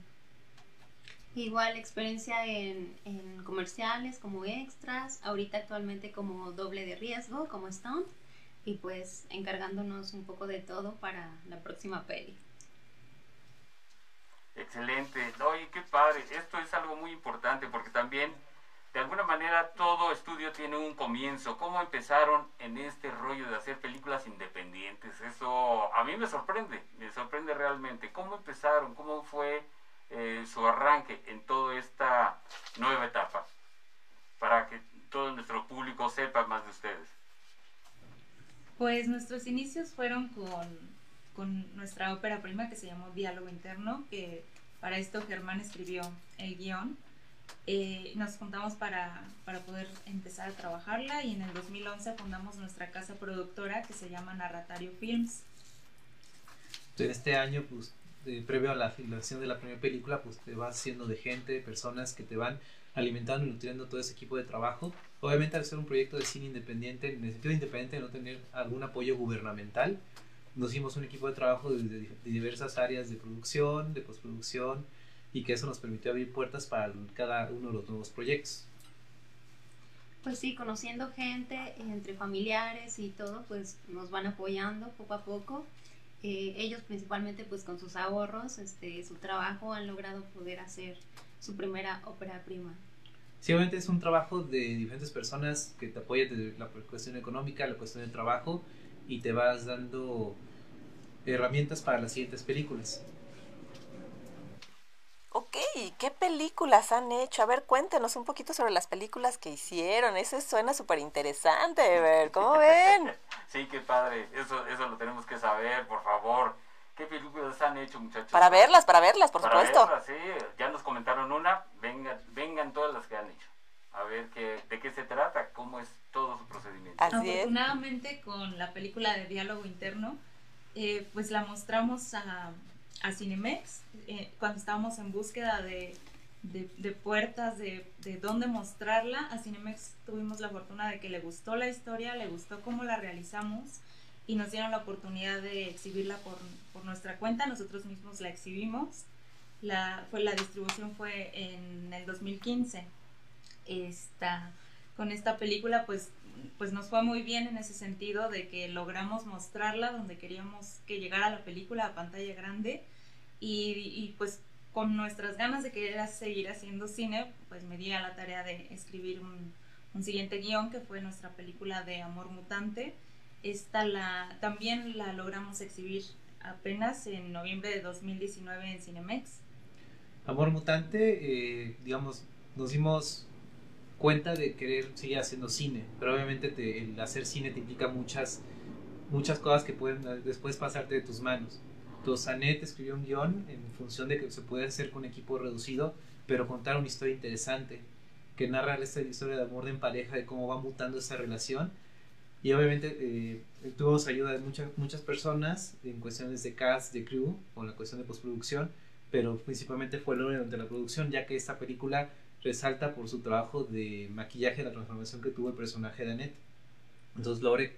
Igual experiencia en, en comerciales como extras, ahorita actualmente como doble de riesgo, como stunt, y pues encargándonos un poco de todo para la próxima peli. Excelente. Oye, qué padre. Esto es algo muy importante porque también, de alguna manera, todo estudio tiene un comienzo. ¿Cómo empezaron en este rollo de hacer películas independientes? Eso a mí me sorprende, me sorprende realmente. ¿Cómo empezaron? ¿Cómo fue eh, su arranque en toda esta nueva etapa? Para que todo nuestro público sepa más de ustedes. Pues nuestros inicios fueron con, con nuestra ópera prima que se llamó Diálogo Interno, que para esto Germán escribió el guion. Eh, nos juntamos para, para poder empezar a trabajarla y en el 2011 fundamos nuestra casa productora que se llama Narratario Films. En este año, pues, eh, previo a la filmación de la primera película, pues te vas haciendo de gente, de personas que te van alimentando y nutriendo todo ese equipo de trabajo. Obviamente al ser un proyecto de cine independiente, en el sentido independiente de no tener algún apoyo gubernamental, nos hicimos un equipo de trabajo de, de- de diversas áreas de producción, de postproducción, y que eso nos permitió abrir puertas para cada uno de los nuevos proyectos. Pues sí, conociendo gente, entre familiares y todo, pues nos van apoyando poco a poco. Eh, ellos principalmente pues con sus ahorros, este, su trabajo han logrado poder hacer su primera ópera prima. Sí, obviamente es un trabajo de diferentes personas que te apoyan desde la cuestión económica, la cuestión de trabajo y te vas dando herramientas para las siguientes películas. Ok, ¿qué películas han hecho? A ver, cuéntenos un poquito sobre las películas que hicieron. Eso suena súper interesante, ver, ¿cómo ven? sí, qué padre. Eso, eso lo tenemos que saber, por favor. ¿Qué películas han hecho, muchachos? Para verlas, para verlas, por Para supuesto. verlas, sí. Ya nos comentaron una. Vengan, vengan todas las que han hecho. A ver qué, de qué se trata, cómo es todo su procedimiento. Afortunadamente con la película de diálogo interno, eh, pues la mostramos a, a Cinemex eh, cuando estábamos en búsqueda de, de, de puertas, de, de dónde mostrarla. A Cinemex tuvimos la fortuna de que le gustó la historia, le gustó cómo la realizamos y nos dieron la oportunidad de exhibirla por, por nuestra cuenta. Nosotros mismos la exhibimos. La, fue, la distribución fue en el 2015. Esta, con esta película pues, pues nos fue muy bien en ese sentido de que logramos mostrarla donde queríamos que llegara la película a pantalla grande y, pues con nuestras ganas de querer seguir haciendo cine pues me di a la tarea de escribir un, un siguiente guion que fue nuestra película de Amor Mutante. Esta la, también la logramos exhibir apenas en noviembre de 2019 en Cinemex. Amor Mutante, eh, digamos, nos dimos cuenta de querer seguir haciendo cine, pero obviamente te- el hacer cine te implica muchas, muchas cosas que pueden después pasarte de tus manos. Entonces, Anet escribió un guion en función de que se puede hacer con equipo reducido, pero contar una historia interesante, que narra esta historia de amor de en pareja, de cómo va mutando esa relación. Y obviamente eh, tuvimos ayuda de muchas, muchas personas en cuestiones de cast, de crew, en la cuestión de postproducción, pero principalmente fue Lore de la producción, ya que esta película resalta por su trabajo de maquillaje, la transformación que tuvo el personaje de Annette. Entonces Lore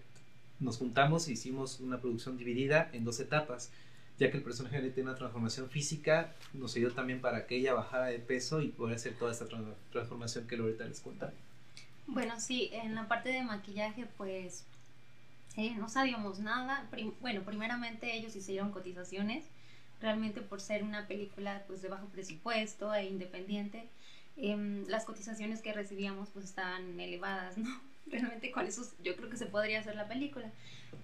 nos juntamos e hicimos una producción dividida en dos etapas, ya que el personaje de Annette tiene una transformación física, nos ayudó también para que ella bajara de peso y poder hacer toda esta tra- transformación que Loreta les cuenta. Bueno, sí, en la parte de maquillaje, pues eh, no sabíamos nada. Bueno, primeramente ellos hicieron cotizaciones, realmente por ser una película pues de bajo presupuesto e independiente, em, las cotizaciones que recibíamos pues estaban elevadas, ¿no? Realmente con eso yo creo que se podría hacer la película.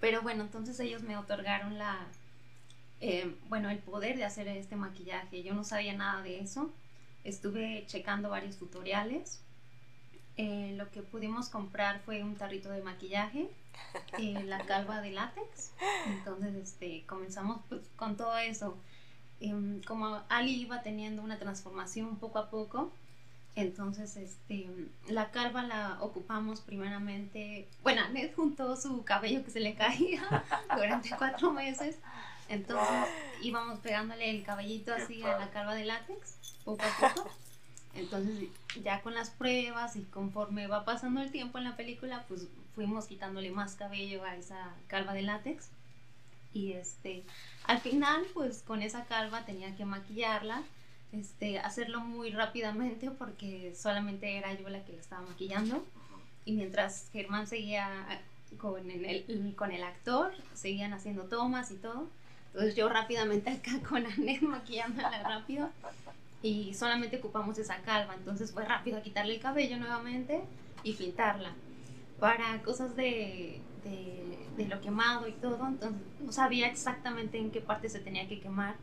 Pero bueno, entonces ellos me otorgaron la, eh, bueno, el poder de hacer este maquillaje. Yo no sabía nada de eso. Estuve checando varios tutoriales. Eh, lo que pudimos comprar fue un tarrito de maquillaje, la calva de látex. Entonces, este, comenzamos pues, con todo eso. Em, como Ali iba teniendo una transformación poco a poco, entonces este, la calva la ocupamos primeramente. Bueno, Ned juntó su cabello que se le caía durante cuatro meses. Entonces íbamos pegándole el cabellito así a la calva de látex, poco a poco. Entonces ya con las pruebas y conforme va pasando el tiempo en la película, pues fuimos quitándole más cabello a esa calva de látex. Y este, al final, pues con esa calva tenía que maquillarla, este, hacerlo muy rápidamente porque solamente era yo la que la estaba maquillando. Y mientras Germán seguía con el, con el actor, seguían haciendo tomas y todo. Entonces yo rápidamente acá con Anet maquillándola rápido y solamente ocupamos esa calva, entonces fue rápido a quitarle el cabello nuevamente y pintarla. Para cosas de, de, de lo quemado y todo, entonces no sabía exactamente en qué parte se tenía que quemar.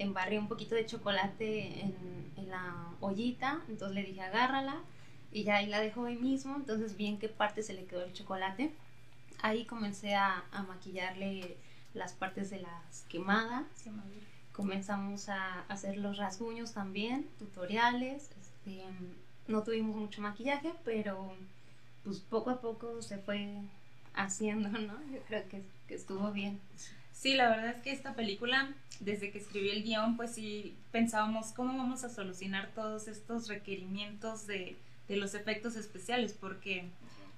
Embarré un poquito de chocolate en, en la ollita, entonces le dije agárrala y ya ahí la dejó ahí mismo, entonces vi en qué parte se le quedó el chocolate. Ahí comencé a, a maquillarle las partes de las quemadas. Comenzamos a hacer los rasguños también, tutoriales. Este, no tuvimos mucho maquillaje, pero pues poco a poco se fue haciendo, ¿no? Yo creo que, que estuvo bien. Sí, la verdad es que esta película, desde que escribí el guion, pues sí pensábamos cómo vamos a solucionar todos estos requerimientos de, de los efectos especiales, porque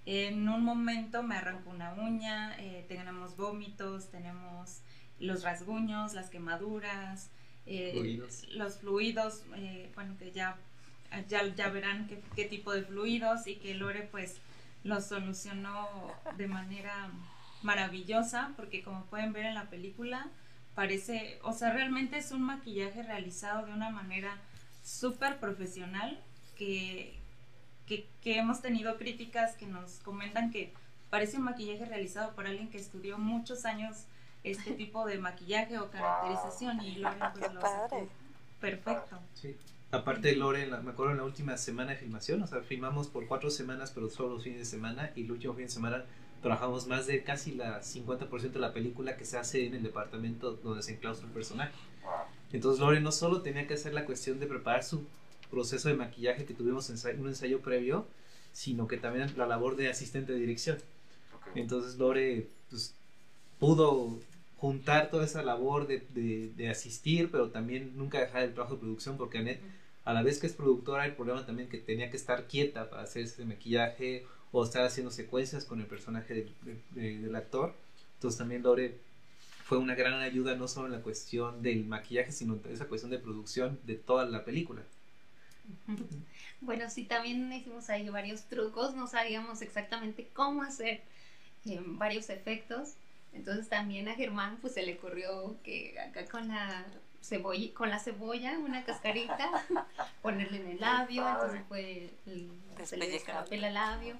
en un momento me arrancó una uña, eh, tenemos vómitos, tenemos los rasguños, las quemaduras, eh, Fluidos. los fluidos, eh, bueno, que ya, ya, ya verán qué, qué tipo de fluidos y que Lore pues los solucionó de manera maravillosa, porque como pueden ver en la película, parece, o sea, realmente es un maquillaje realizado de una manera súper profesional que, que, que hemos tenido críticas que nos comentan que parece un maquillaje realizado por alguien que estudió muchos años este tipo de maquillaje o caracterización y Lore pues Qué lo padre. sacó perfecto. Sí. Aparte, Lore, la- me acuerdo en la última semana de filmación, o sea, filmamos por cuatro semanas, pero solo los fines de semana, y el último fin de semana trabajamos más de casi la 50% de la película que se hace en el departamento donde se enclaustra el personaje. Entonces, Lore no solo tenía que hacer la cuestión de preparar su proceso de maquillaje que tuvimos ensa- un ensayo previo, sino que también la labor de asistente de dirección. Entonces, Lore pues, pudo juntar toda esa labor de, de- de asistir, pero también nunca dejar el trabajo de producción, porque Annette, a la vez que es productora, el problema también que tenía que estar quieta para hacer ese maquillaje o estar haciendo secuencias con el personaje del, de- de- del actor. Entonces también Lore fue una gran ayuda no solo en la cuestión del maquillaje, sino en esa cuestión de producción de toda la película. Bueno, sí, también hicimos ahí varios trucos, no sabíamos exactamente cómo hacer eh, varios efectos. Entonces también a Germán pues se le ocurrió que acá con la cebolla, con la cebolla, una cascarita, ponerle en el labio, entonces fue el, se le el labio.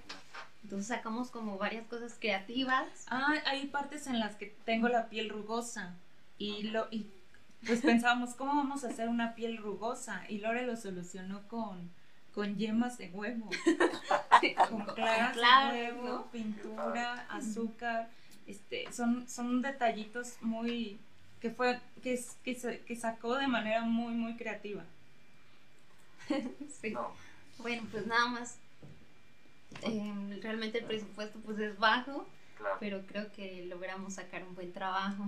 Entonces sacamos como varias cosas creativas. Ah, hay partes en las que tengo la piel rugosa y lo y pues pensábamos cómo vamos a hacer una piel rugosa y Lore lo solucionó con con yemas de huevo, con claras de huevo, ¿no? pintura, azúcar, este, son son detallitos muy que fue que, que, se- que sacó de manera muy muy creativa. sí. Bueno, pues nada más. eh, realmente el presupuesto pues es bajo, Claro. pero creo que logramos sacar un buen trabajo.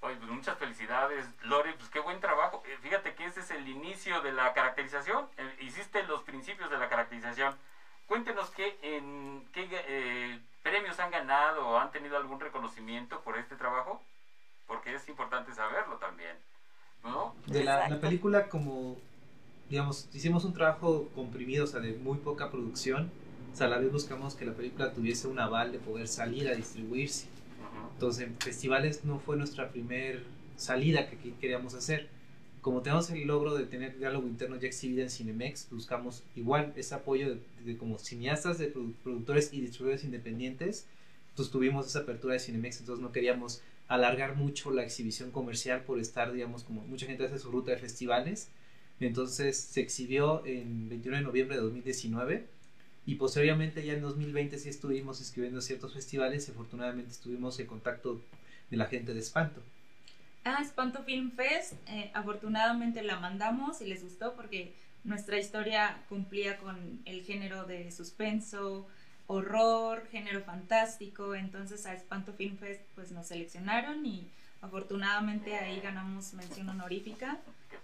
Oye, pues muchas felicidades, Lore, pues qué buen trabajo. Eh, Fíjate que ese es el inicio de la caracterización. Eh, hiciste los principios de la caracterización. Cuéntenos qué, en, qué eh, premios han ganado o han tenido algún reconocimiento por este trabajo, porque es importante saberlo también, ¿no? De la, la película como, digamos, hicimos un trabajo comprimido, o sea, de muy poca producción. O sea, a la vez buscamos que la película tuviese un aval de poder salir a distribuirse. Entonces, en festivales no fue nuestra primer salida que, que queríamos hacer. Como tenemos el logro de tener diálogo interno ya exhibido en Cinemex, buscamos igual ese apoyo de, de como cineastas, de produ- productores y distribuidores independientes. Entonces tuvimos esa apertura de Cinemex, entonces no queríamos alargar mucho la exhibición comercial por estar, digamos, como mucha gente hace su ruta de festivales. Entonces se exhibió en 21 de noviembre de 2019 y posteriormente ya en 2020 sí estuvimos escribiendo ciertos festivales y afortunadamente estuvimos en contacto de la gente de Espanto. Ah, Espanto Film Fest, eh, afortunadamente la mandamos y les gustó porque nuestra historia cumplía con el género de suspenso, horror, género fantástico, entonces a Espanto Film Fest pues nos seleccionaron y afortunadamente ahí ganamos mención honorífica,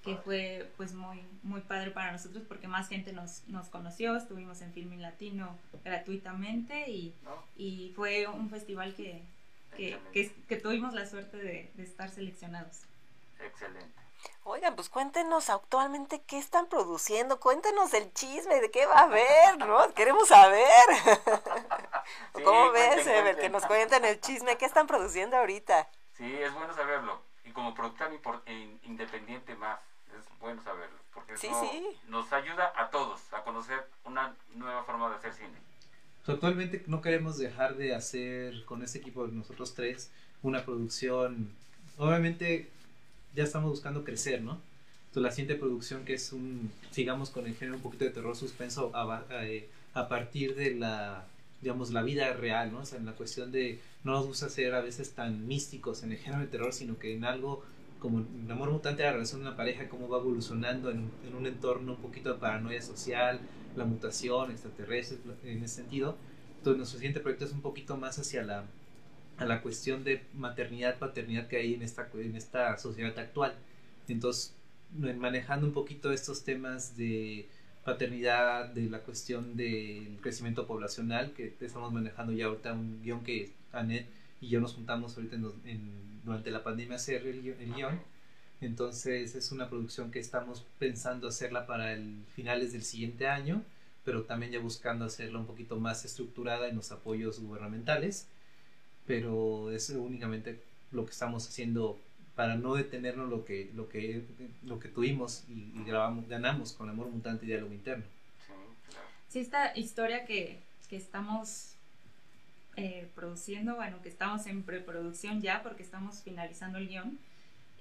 que fue pues muy, muy padre para nosotros porque más gente nos, nos conoció, estuvimos en Filming Latino gratuitamente y, y fue un festival que, que, que, que tuvimos la suerte de, de estar seleccionados. Excelente. Oigan, pues cuéntenos actualmente qué están produciendo, cuéntenos el chisme, de qué va a haber, ¿no? Queremos saber. Sí, ¿Cómo cuenten, ves, Ever? cuenten. Que nos cuenten el chisme, ¿qué están produciendo ahorita? Sí, es bueno saberlo. Y como productor independiente más, es bueno saberlo. Porque Sí, eso sí. nos ayuda a todos a conocer una nueva forma de hacer cine. Actualmente no queremos dejar de hacer con este equipo de nosotros tres una producción. Obviamente ya estamos buscando crecer, ¿no? Entonces la siguiente producción que es un, sigamos con el género un poquito de terror suspenso a, ba- eh, a partir de la, digamos, la vida real, ¿no? O sea, en la cuestión de, no nos gusta ser a veces tan místicos en el género de terror, sino que en algo como el amor mutante, la relación de una pareja, cómo va evolucionando en, en un entorno un poquito de paranoia social, la mutación extraterrestre, en ese sentido. Entonces nuestro siguiente proyecto es un poquito más hacia la, a la cuestión de maternidad, paternidad que hay en esta, en esta sociedad actual. Entonces, en- manejando un poquito estos temas de paternidad, de la cuestión del crecimiento poblacional, que estamos manejando ya ahorita un guion que Anet y yo nos juntamos ahorita en, en- durante la pandemia a hacer el, el guion. Entonces es una producción que estamos pensando hacerla para el finales del siguiente año, pero también ya buscando hacerla un poquito más estructurada en los apoyos gubernamentales. Pero es únicamente lo que estamos haciendo para no detenernos lo que, lo que, lo que tuvimos y, y grabamos, ganamos con Amor Mutante y Diálogo Interno. Sí, esta historia que, que estamos eh, produciendo, bueno, que estamos en preproducción ya porque estamos finalizando el guion,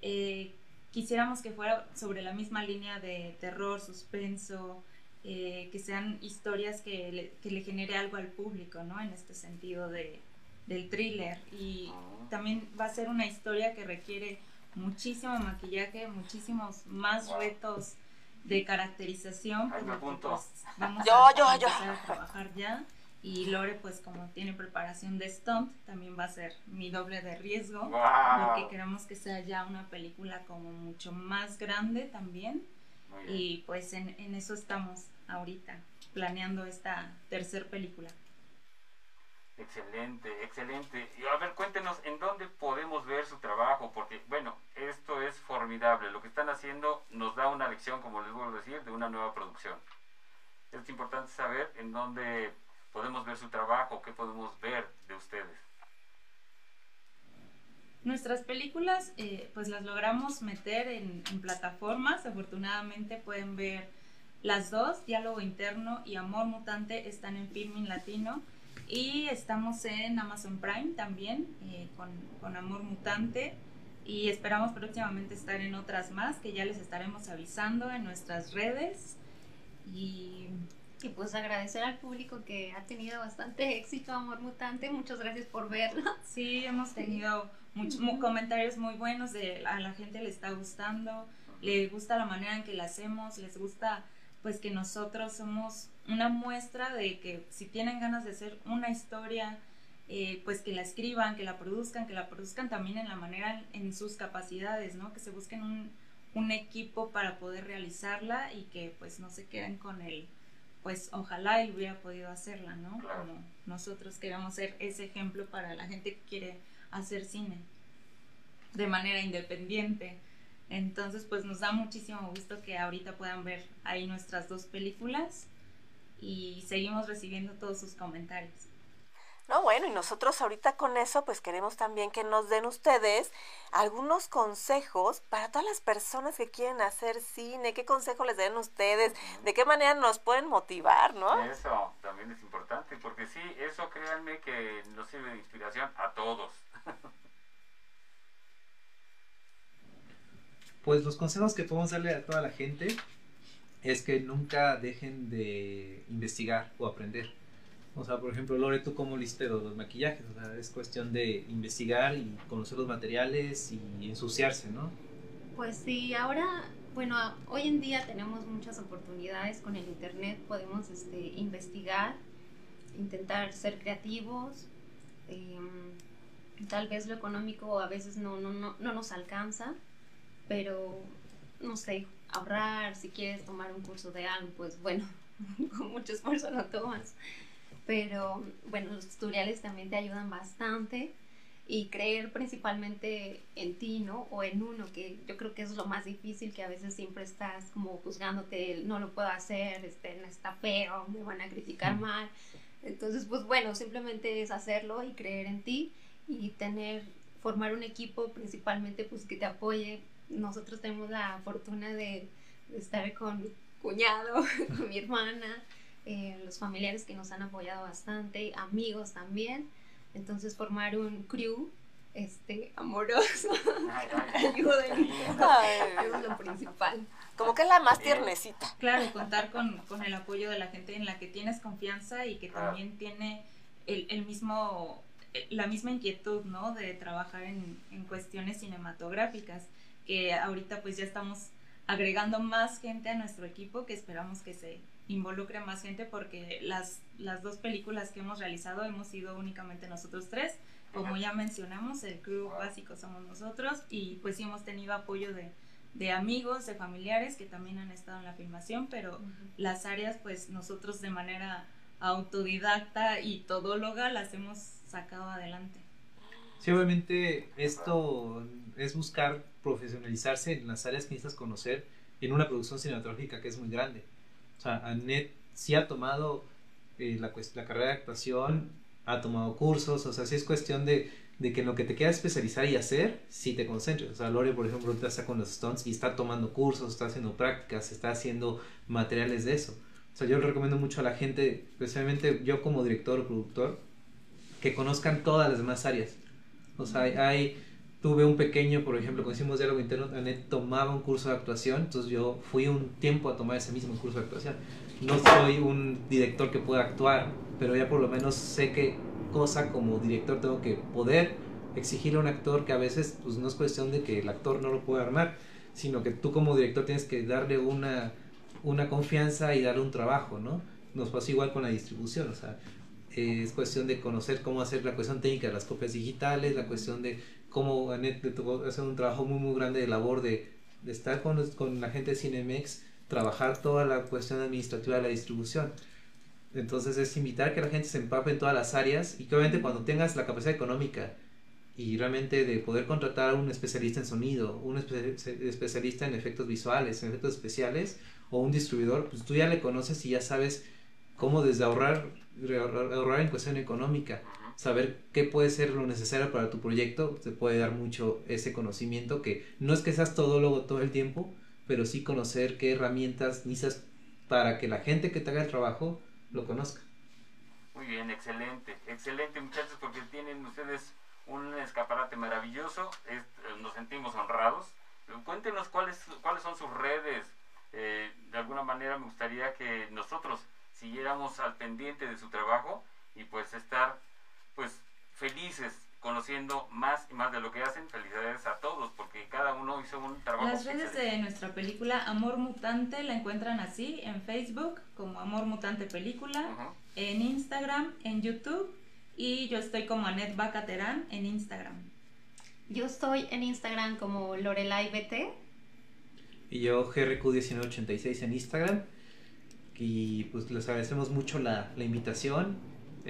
eh, quisiéramos que fuera sobre la misma línea de terror, suspenso, eh, que sean historias que le, que le genere algo al público, ¿no? En este sentido de, del thriller. Y también va a ser una historia que requiere muchísimo maquillaje, muchísimos más retos de caracterización, lo que, pues, vamos Yo, a, yo, a yo. empezar a trabajar ya. Y Lore, pues como tiene preparación de stunt, también va a ser mi doble de riesgo, porque queremos que sea ya una película como mucho más grande también. Y pues en, en eso estamos ahorita, planeando esta tercer película. Excelente, excelente. Y a ver, cuéntenos en dónde podemos ver su trabajo, porque bueno, esto es formidable. Lo que están haciendo nos da una lección, como les vuelvo a decir, de una nueva producción. Es importante saber en dónde podemos ver su trabajo, qué podemos ver de ustedes. Nuestras películas, eh, pues las logramos meter en, en plataformas. Afortunadamente pueden ver las dos, Diálogo Interno y Amor Mutante, están en Filmin Latino. Y estamos en Amazon Prime también, eh, con, con Amor Mutante. Y esperamos próximamente estar en otras más, que ya les estaremos avisando en nuestras redes. Y Y pues agradecer al público que ha tenido bastante éxito Amor Mutante. Muchas gracias por verla. Sí, hemos tenido muchos mu- comentarios muy buenos de a la gente le está gustando, le gusta la manera en que la hacemos, les gusta pues que nosotros somos una muestra de que si tienen ganas de hacer una historia, eh, pues que la escriban, que la produzcan, que la produzcan también en la manera en sus capacidades, ¿no? Que se busquen un, un equipo para poder realizarla y que pues no se queden con el pues ojalá y hubiera podido hacerla, ¿no? Como nosotros queremos ser ese ejemplo para la gente que quiere hacer cine de manera independiente. Entonces, pues nos da muchísimo gusto que ahorita puedan ver ahí nuestras dos películas y seguimos recibiendo todos sus comentarios. No, bueno, y nosotros ahorita con eso, pues queremos también que nos den ustedes algunos consejos para todas las personas que quieren hacer cine. ¿Qué consejo les den ustedes? ¿De qué manera nos pueden motivar, no? Eso también es importante, porque sí, eso créanme que nos sirve de inspiración a todos. Pues los consejos que podemos darle a toda la gente es que nunca dejen de investigar o aprender. O sea, por ejemplo, Lore, ¿tú cómo liste los, los maquillajes? O sea, es cuestión de investigar y conocer los materiales y ensuciarse, ¿no? Pues sí, ahora, bueno, hoy en día tenemos muchas oportunidades con el internet, podemos este, investigar, intentar ser creativos, em, tal vez lo económico a veces no, no, no, no nos alcanza, pero no sé, ahorrar, si quieres tomar un curso de algo, pues bueno, con mucho esfuerzo lo tomas. Pero bueno, los tutoriales también te ayudan bastante y creer principalmente en ti, ¿no? O en uno, que yo creo que es lo más difícil, que a veces siempre estás como juzgándote, no lo puedo hacer, este, no está feo, me van a criticar mal. Entonces, pues bueno, simplemente es hacerlo y creer en ti y tener, formar un equipo principalmente pues que te apoye. Nosotros tenemos la fortuna de, de estar con mi cuñado, con mi hermana, eh, los familiares que nos han apoyado bastante, amigos también. Entonces formar un crew este, amoroso, ayuden, Ay. eso es lo principal. Como que es la más tiernecita. Claro, contar con, con el apoyo de la gente en la que tienes confianza y que también tiene el, el mismo, eh, la misma inquietud, ¿no? De trabajar en, en cuestiones cinematográficas, que ahorita pues ya estamos agregando más gente a nuestro equipo, que esperamos que se involucre más gente porque las, las dos películas que hemos realizado hemos sido únicamente nosotros tres. Como ya mencionamos, el crew básico somos nosotros y pues sí hemos tenido apoyo de, de amigos, de familiares que también han estado en la filmación, pero las áreas pues nosotros de manera autodidacta y todóloga las hemos sacado adelante. Sí, obviamente esto es buscar profesionalizarse en las áreas que necesitas conocer en una producción cinematográfica que es muy grande. O sea, Annette sí ha tomado eh, la, la carrera de actuación, ha tomado cursos, o sea, sí es cuestión de, de que en lo que te quieras especializar y hacer, sí te concentres. O sea, Lore, por ejemplo, ahorita está con los stunts y está tomando cursos, está haciendo prácticas, está haciendo materiales de eso. O sea, yo le recomiendo mucho a la gente, especialmente yo como director o productor, que conozcan todas las demás áreas. O sea, hay tuve un pequeño, por ejemplo, cuando hicimos diálogo interno, Anet tomaba un curso de actuación, entonces yo fui un tiempo a tomar ese mismo curso de actuación. No soy un director que pueda actuar, pero ya por lo menos sé qué cosa como director tengo que poder exigirle a un actor que a veces pues no es cuestión de que el actor no lo pueda armar, sino que tú como director tienes que darle una, una confianza y darle un trabajo, ¿no? Nos pasa igual con la distribución, o sea, es cuestión de conocer cómo hacer la cuestión técnica de las copias digitales, la cuestión de cómo Anet le tocó hacer un trabajo muy muy grande de labor de, de estar con, con la gente de Cinemex, trabajar toda la cuestión administrativa de la distribución. Entonces es invitar que la gente se empape en todas las áreas y que obviamente cuando tengas la capacidad económica y realmente de poder contratar a un especialista en sonido, un espe- especialista en efectos visuales, en efectos especiales o un distribuidor, pues tú ya le conoces y ya sabes cómo desde ahorrar ahorrar en cuestión económica, saber qué puede ser lo necesario para tu proyecto, te puede dar mucho ese conocimiento que no es que seas todólogo todo el tiempo, pero sí conocer qué herramientas necesitas para que la gente que te haga el trabajo lo conozca. Muy bien, excelente, excelente muchachos, porque tienen ustedes un escaparate maravilloso, eh, nos sentimos honrados. Cuéntenos cuáles, cuáles son sus redes. Eh, de alguna manera me gustaría que nosotros siguiéramos al pendiente de su trabajo y pues estar pues felices conociendo más y más de lo que hacen. Felicidades a todos, porque cada uno hizo un trabajo. Las redes excelente. de nuestra película Amor Mutante la encuentran así en Facebook como Amor Mutante Película, en Instagram, en YouTube y yo estoy como Anet Bacaterán en Instagram. Yo estoy en Instagram como Lorelai BT. Y yo GRQ1986 en Instagram. Y pues les agradecemos mucho la, la invitación.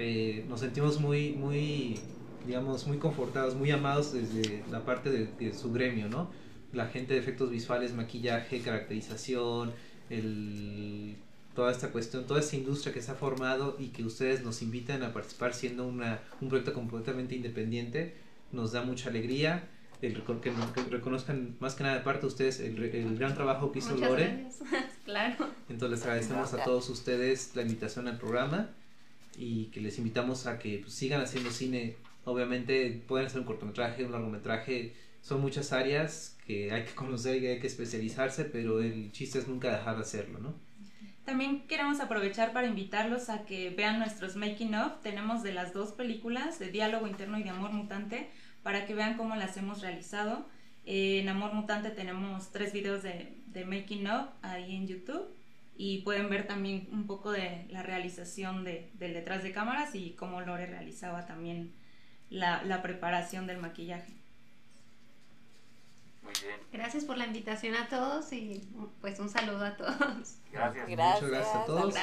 Eh, nos sentimos muy, muy, digamos, muy confortados, muy amados desde la parte de, de su gremio, ¿no? La gente de efectos visuales, maquillaje, caracterización, el, toda esta cuestión, toda esta industria que se ha formado y que ustedes nos invitan a participar siendo una, un proyecto completamente independiente, nos da mucha alegría. El, que, reconozcan más que nada de parte de ustedes el, re- el gran trabajo que hizo Muchas Lore. gracias. claro. Entonces les agradecemos a todos ustedes la invitación al programa y que les invitamos a que pues, sigan haciendo cine. Obviamente pueden hacer un cortometraje, un largometraje, son muchas áreas que hay que conocer y hay que especializarse, pero el chiste es nunca dejar de hacerlo, ¿no? También queremos aprovechar para invitarlos a que vean nuestros making of. Tenemos de las dos películas, de Diálogo Interno y de Amor Mutante, para que vean cómo las hemos realizado. Eh, en Amor Mutante tenemos tres videos de, de making of ahí en YouTube y pueden ver también un poco de la realización de, del detrás de cámaras y cómo Lore realizaba también la, la preparación del maquillaje. Muy bien. Gracias por la invitación a todos y pues un saludo a todos. Gracias. Muchas gracias a todos.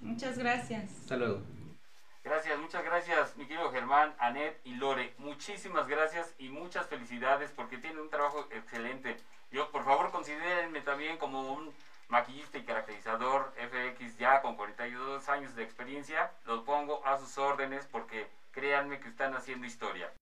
Muchas gracias. Hasta luego. Gracias, muchas gracias, mi querido Germán, Anet y Lore. Muchísimas gracias y muchas felicidades porque tienen un trabajo excelente. Yo, por favor, considérenme también como un maquillista y caracterizador FX ya con 42 años de experiencia. Los pongo a sus órdenes porque créanme que están haciendo historia.